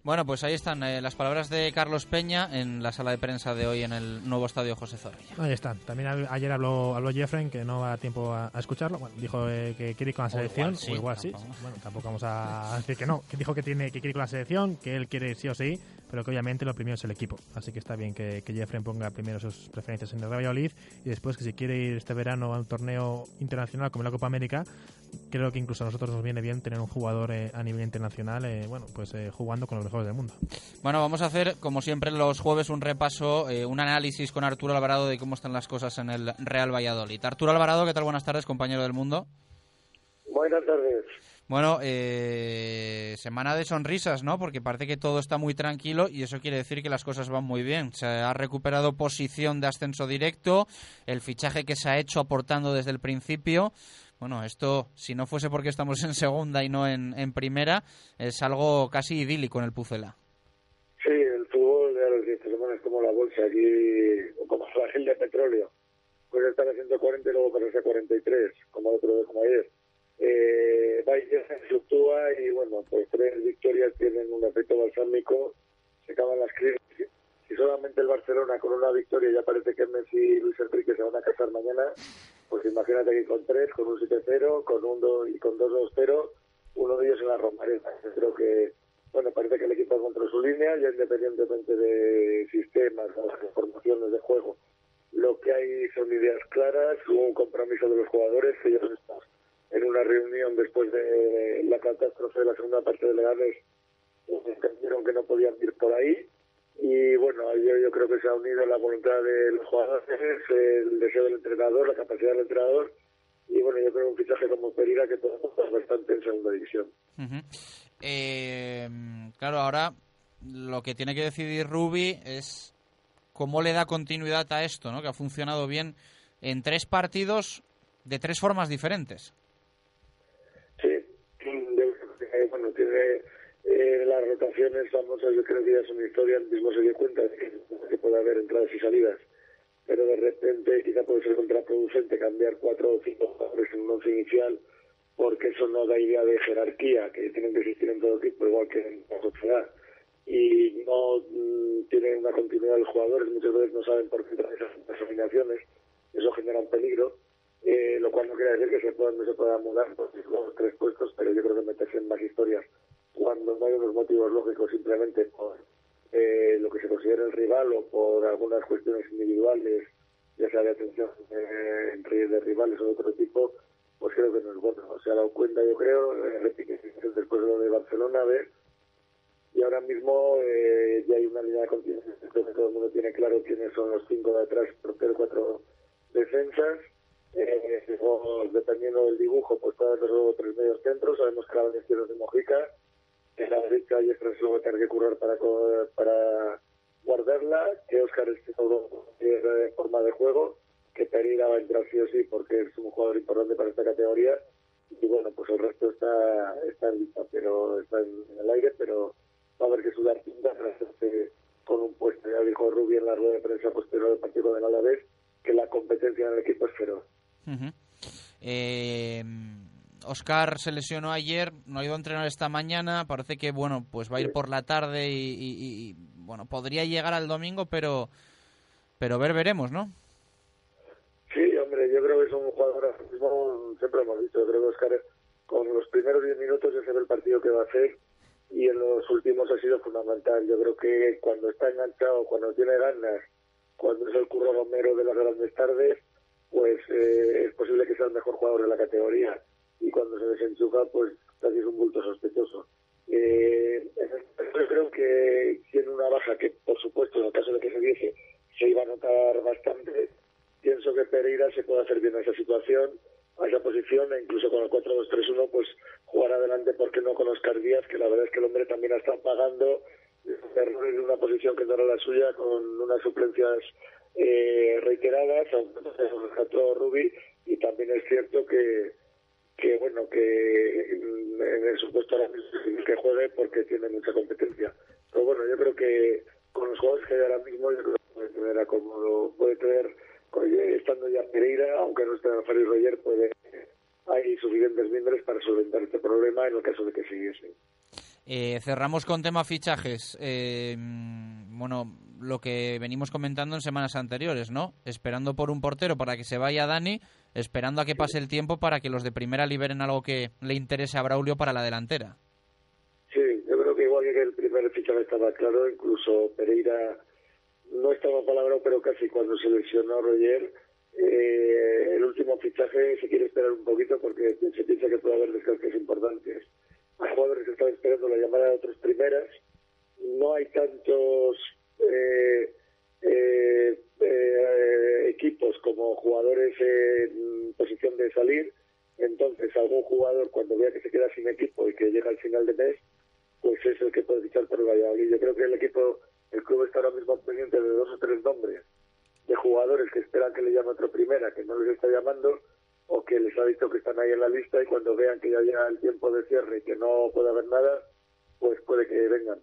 Bueno, pues ahí están eh, las palabras de Carlos Peña en la sala de prensa de hoy en el nuevo estadio José Zorrilla. Ahí están. También ayer habló, habló Jeffrey, que no va a tiempo a, escucharlo. Bueno, dijo eh, que quiere ir con la selección. O igual sí. Bueno, tampoco vamos a decir que no. Que dijo que tiene que quiere ir con la selección, que él quiere sí o sí pero que obviamente lo primero es el equipo. Así que está bien que, que Jeffrey ponga primero sus preferencias en el Real Valladolid y después que si quiere ir este verano a un torneo internacional como la Copa América, creo que incluso a nosotros nos viene bien tener un jugador eh, a nivel internacional, eh, bueno, pues eh, jugando con los mejores del mundo. Bueno, vamos a hacer, como siempre, los jueves un repaso, un análisis con Arturo Alvarado de cómo están las cosas en el Real Valladolid. Arturo Alvarado, ¿qué tal? Buenas tardes, compañero del mundo. Buenas tardes. Bueno, eh, semana de sonrisas, ¿no? Porque parece que todo está muy tranquilo y eso quiere decir que las cosas van muy bien. Se ha recuperado posición de ascenso directo, el fichaje que se ha hecho aportando desde el principio. Bueno, esto, si no fuese porque estamos en segunda y no en, primera, es algo casi idílico en el Pucela. Sí, el fútbol de los es como la bolsa aquí, como el barril de petróleo. Puede estar a 140 y luego pasarse a 43, como otro como ayer eh, se fluctúa y bueno, pues tres victorias tienen un efecto balsámico, se acaban las crisis. Si solamente el Barcelona con una victoria ya parece que Messi y Luis Enrique se van a casar mañana, pues imagínate que con tres, con un 7-0, con un 2 y con 2-2-0, uno de ellos en la Romareda. Creo que, bueno, parece que el equipo encontró su línea, ya independientemente de sistemas, de formaciones de juego. Lo que hay son ideas claras, un compromiso de los jugadores que ellos están en una reunión después de la catástrofe de la segunda parte de Leganes entendieron que no podían ir por ahí y bueno, yo, creo que se ha unido la voluntad de los jugadores, el deseo del entrenador, la capacidad del entrenador y bueno, yo creo un fichaje como Pereira que está bastante en segunda división. Eh, claro, ahora lo que tiene que decidir Rubi es cómo le da continuidad a esto, ¿no? Que ha funcionado bien en tres partidos de tres formas diferentes. Bueno, tiene eh, las rotaciones famosas, yo creo que ya son historia, el mismo se dio cuenta de que, puede haber entradas y salidas, pero de repente quizá puede ser contraproducente cambiar cuatro o cinco jugadores en un once inicial, porque eso no da idea de jerarquía, que tienen que existir en todo equipo, igual que en la y no mm, tienen una continuidad los jugadores, muchas veces no saben por qué traen esas alineaciones, eso genera un peligro, eh, lo cual no quiere decir que se puedan, no se pueda mudar por los tres puestos, pero yo creo que meterse en más historias cuando no hay unos motivos lógicos simplemente por eh, lo que se considera el rival o por algunas cuestiones individuales, ya sea de atención eh, entre rivales o de otro tipo, pues creo que no es bueno. Se ha dado cuenta, yo creo, eh, después de lo de Barcelona, a ver, y ahora mismo eh, ya hay una línea de continuidad. Creo todo el mundo tiene claro quiénes son los cinco de atrás, portero, cuatro defensas eh, dependiendo del dibujo, pues puede haber luego tres medios centros. Sabemos que la banda izquierda de Mojica, que la derecha y tres luego tener que curar para, para guardarla, que Oscar es de forma de juego, que Pereira va a entrar sí o sí porque es un jugador importante para esta categoría. Y bueno, pues el resto está, está en lista, pero está en, el aire, pero va a haber que sudar tinta con un puesto. Ya dijo Rubí en la rueda de prensa posterior del partido del Alavés que la competencia en el equipo es feroz. Oscar se lesionó ayer, no ha ido a entrenar esta mañana, parece que bueno, pues va a ir por la tarde y, bueno, podría llegar al domingo, pero pero ver veremos, ¿no? Sí, hombre, yo creo que es un jugador siempre hemos visto, yo creo que Oscar con los primeros 10 minutos ya se ve el partido que va a hacer y en los últimos ha sido fundamental. Yo creo que cuando está enganchado, cuando tiene ganas, cuando es el curro Romero de las grandes tardes, pues eh, es posible que sea el mejor jugador de la categoría. Y cuando se desenchufa, pues casi es un bulto sospechoso. Eh, yo creo que tiene una baja que, por supuesto, en el caso de que se diese, se iba a notar bastante. Pienso que Pereira se puede hacer bien a esa situación, a esa posición, e incluso con el 4-2-3-1, pues jugar adelante, porque no con Oscar Díaz, que la verdad es que el hombre también ha estado pagando errores de una posición que no era la suya, con unas suplencias eh, reiteradas, rescató Rubi, y también es cierto que, que bueno, que en el supuesto que juegue porque tiene mucha competencia. Pero bueno, yo creo que con los jugadores que hay ahora mismo, yo puede tener como puede tener, estando ya Pereira, aunque no esté Farid Roger, puede, hay suficientes miembros para solventar este problema en el caso de que siguiese. Eh, cerramos con tema fichajes. Eh, bueno, lo que venimos comentando en semanas anteriores, ¿no? Esperando por un portero para que se vaya Dani, esperando a que pase el tiempo para que los de primera liberen algo que le interese a Braulio para la delantera. Sí, yo creo que igual que el primer fichaje estaba claro, incluso Pereira no estaba palabrado, pero casi cuando se lesionó Roger, eh, el último fichaje se quiere esperar un poquito porque se piensa que puede haber descansos importantes hay jugadores que están esperando la llamada de otras primeras. No hay tantos eh, eh, eh, equipos como jugadores en posición de salir. Entonces, algún jugador, cuando vea que se queda sin equipo y que llega al final de mes, pues es el que puede fichar por el Valladolid. Yo creo que el equipo, el club está ahora mismo pendiente de dos o tres nombres de jugadores que esperan que le llame otra primera, que no les está llamando, o que les ha dicho que están ahí en la lista y cuando vean que ya llega el tiempo de cierre y que no puede haber nada, pues puede que vengan.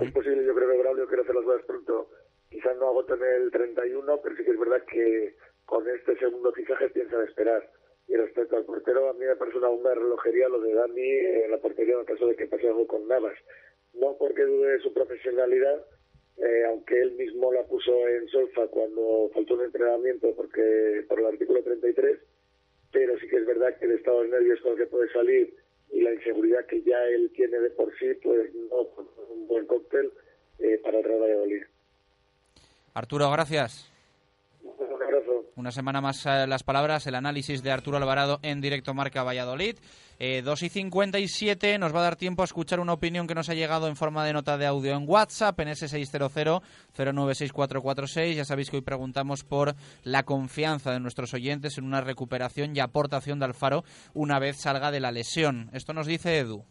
Es posible, yo creo que Braulio quiere hacer las cosas pronto. Quizás no agoten el 31, pero sí que es verdad que con este segundo fichaje piensan esperar. Y respecto al portero, a mí me parece una bomba de relojería lo de Dani en la portería en el caso de que pase algo con Navas. No porque dude de su profesionalidad, eh, aunque él mismo la puso en solfa cuando faltó un entrenamiento porque por el artículo 33, pero sí que es verdad que el estado de nervios con el que puede salir y la inseguridad que ya él tiene de por sí, pues no un buen cóctel eh, para el Real Valladolid. Arturo, gracias. Una semana más eh, las palabras, el análisis de Arturo Alvarado en directo Marca Valladolid. Eh, 2 y 57 nos va a dar tiempo a escuchar una opinión que nos ha llegado en forma de nota de audio en WhatsApp en ese 600-096446. Ya sabéis que hoy preguntamos por la confianza de nuestros oyentes en una recuperación y aportación de Alfaro una vez salga de la lesión. Esto nos dice Edu.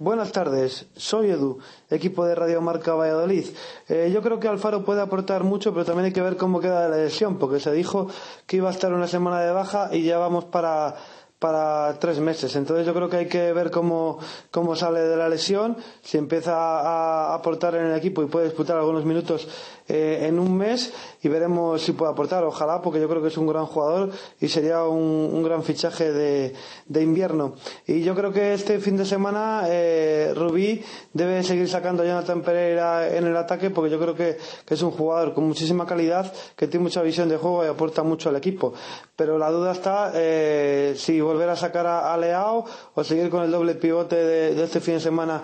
Buenas tardes, soy Edu, equipo de Radio Marca Valladolid. Eh, yo creo que Alfaro puede aportar mucho, pero también hay que ver cómo queda la lesión, porque se dijo que iba a estar una semana de baja y ya vamos para para tres meses. Entonces yo creo que hay que ver cómo, cómo sale de la lesión, si empieza a aportar en el equipo y puede disputar algunos minutos eh, en un mes y veremos si puede aportar. Ojalá, porque yo creo que es un gran jugador y sería un, gran fichaje de, de, invierno. Y yo creo que este fin de semana eh, Rubí debe seguir sacando a Jonathan Pereira en el ataque porque yo creo que, es un jugador con muchísima calidad, que tiene mucha visión de juego y aporta mucho al equipo. Pero la duda está eh, si volver a sacar a, Leao o seguir con el doble pivote de este fin de semana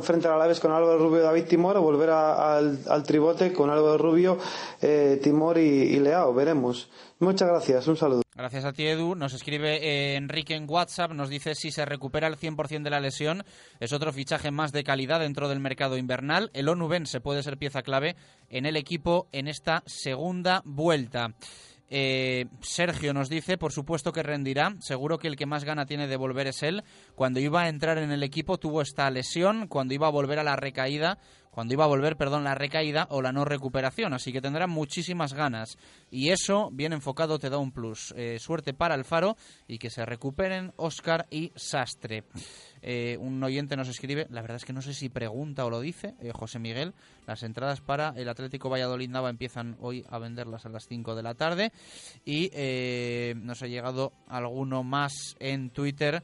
frente a la vez con Álvaro Rubio David Timor o volver al, al, tribote con Álvaro Rubio, eh, Timor y, Leao. Veremos. Muchas gracias. Un saludo. Gracias a ti, Edu. Nos escribe eh, Enrique en WhatsApp. Nos dice si se recupera el 100% de la lesión. Es otro fichaje más de calidad dentro del mercado invernal. El Onuben se puede ser pieza clave en el equipo en esta segunda vuelta. Eh, Sergio nos dice, por supuesto que rendirá. Seguro que el que más gana tiene de volver es él. Cuando iba a entrar en el equipo tuvo esta lesión. Cuando iba a volver a la recaída, cuando iba a volver, perdón, la recaída o la no recuperación. Así que tendrá muchísimas ganas. Y eso, bien enfocado, te da un plus. Eh, suerte para el Faro y que se recuperen Oscar y Sastre. Eh, un oyente nos escribe, la verdad es que no sé si pregunta o lo dice, eh, José Miguel, las entradas para el Atlético Valladolid Nava empiezan hoy a venderlas a las 5 de la tarde y nos ha llegado alguno más en Twitter.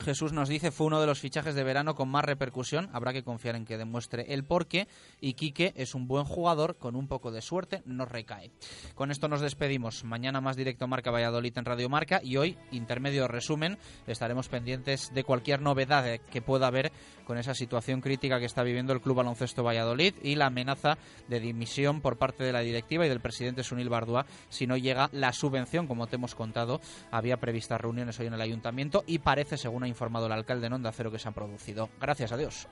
Jesús nos dice, fue uno de los fichajes de verano con más repercusión. Habrá que confiar en que demuestre el porqué. Y Quique es un buen jugador, con un poco de suerte nos recae. Con esto nos despedimos. Mañana más directo Marca Valladolid en Radio Marca y hoy, intermedio resumen, estaremos pendientes de cualquier novedad que pueda haber con esa situación crítica que está viviendo el Club Baloncesto Valladolid y la amenaza de dimisión por parte de la directiva y del presidente Sunil Bardua si no llega la subvención, como te hemos contado. Había previstas reuniones hoy en el ayuntamiento y parece, ha informado el alcalde en Onda Cero, que se han producido. Gracias a Dios.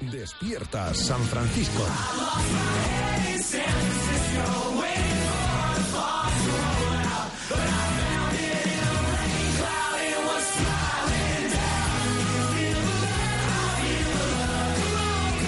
Despierta San Francisco.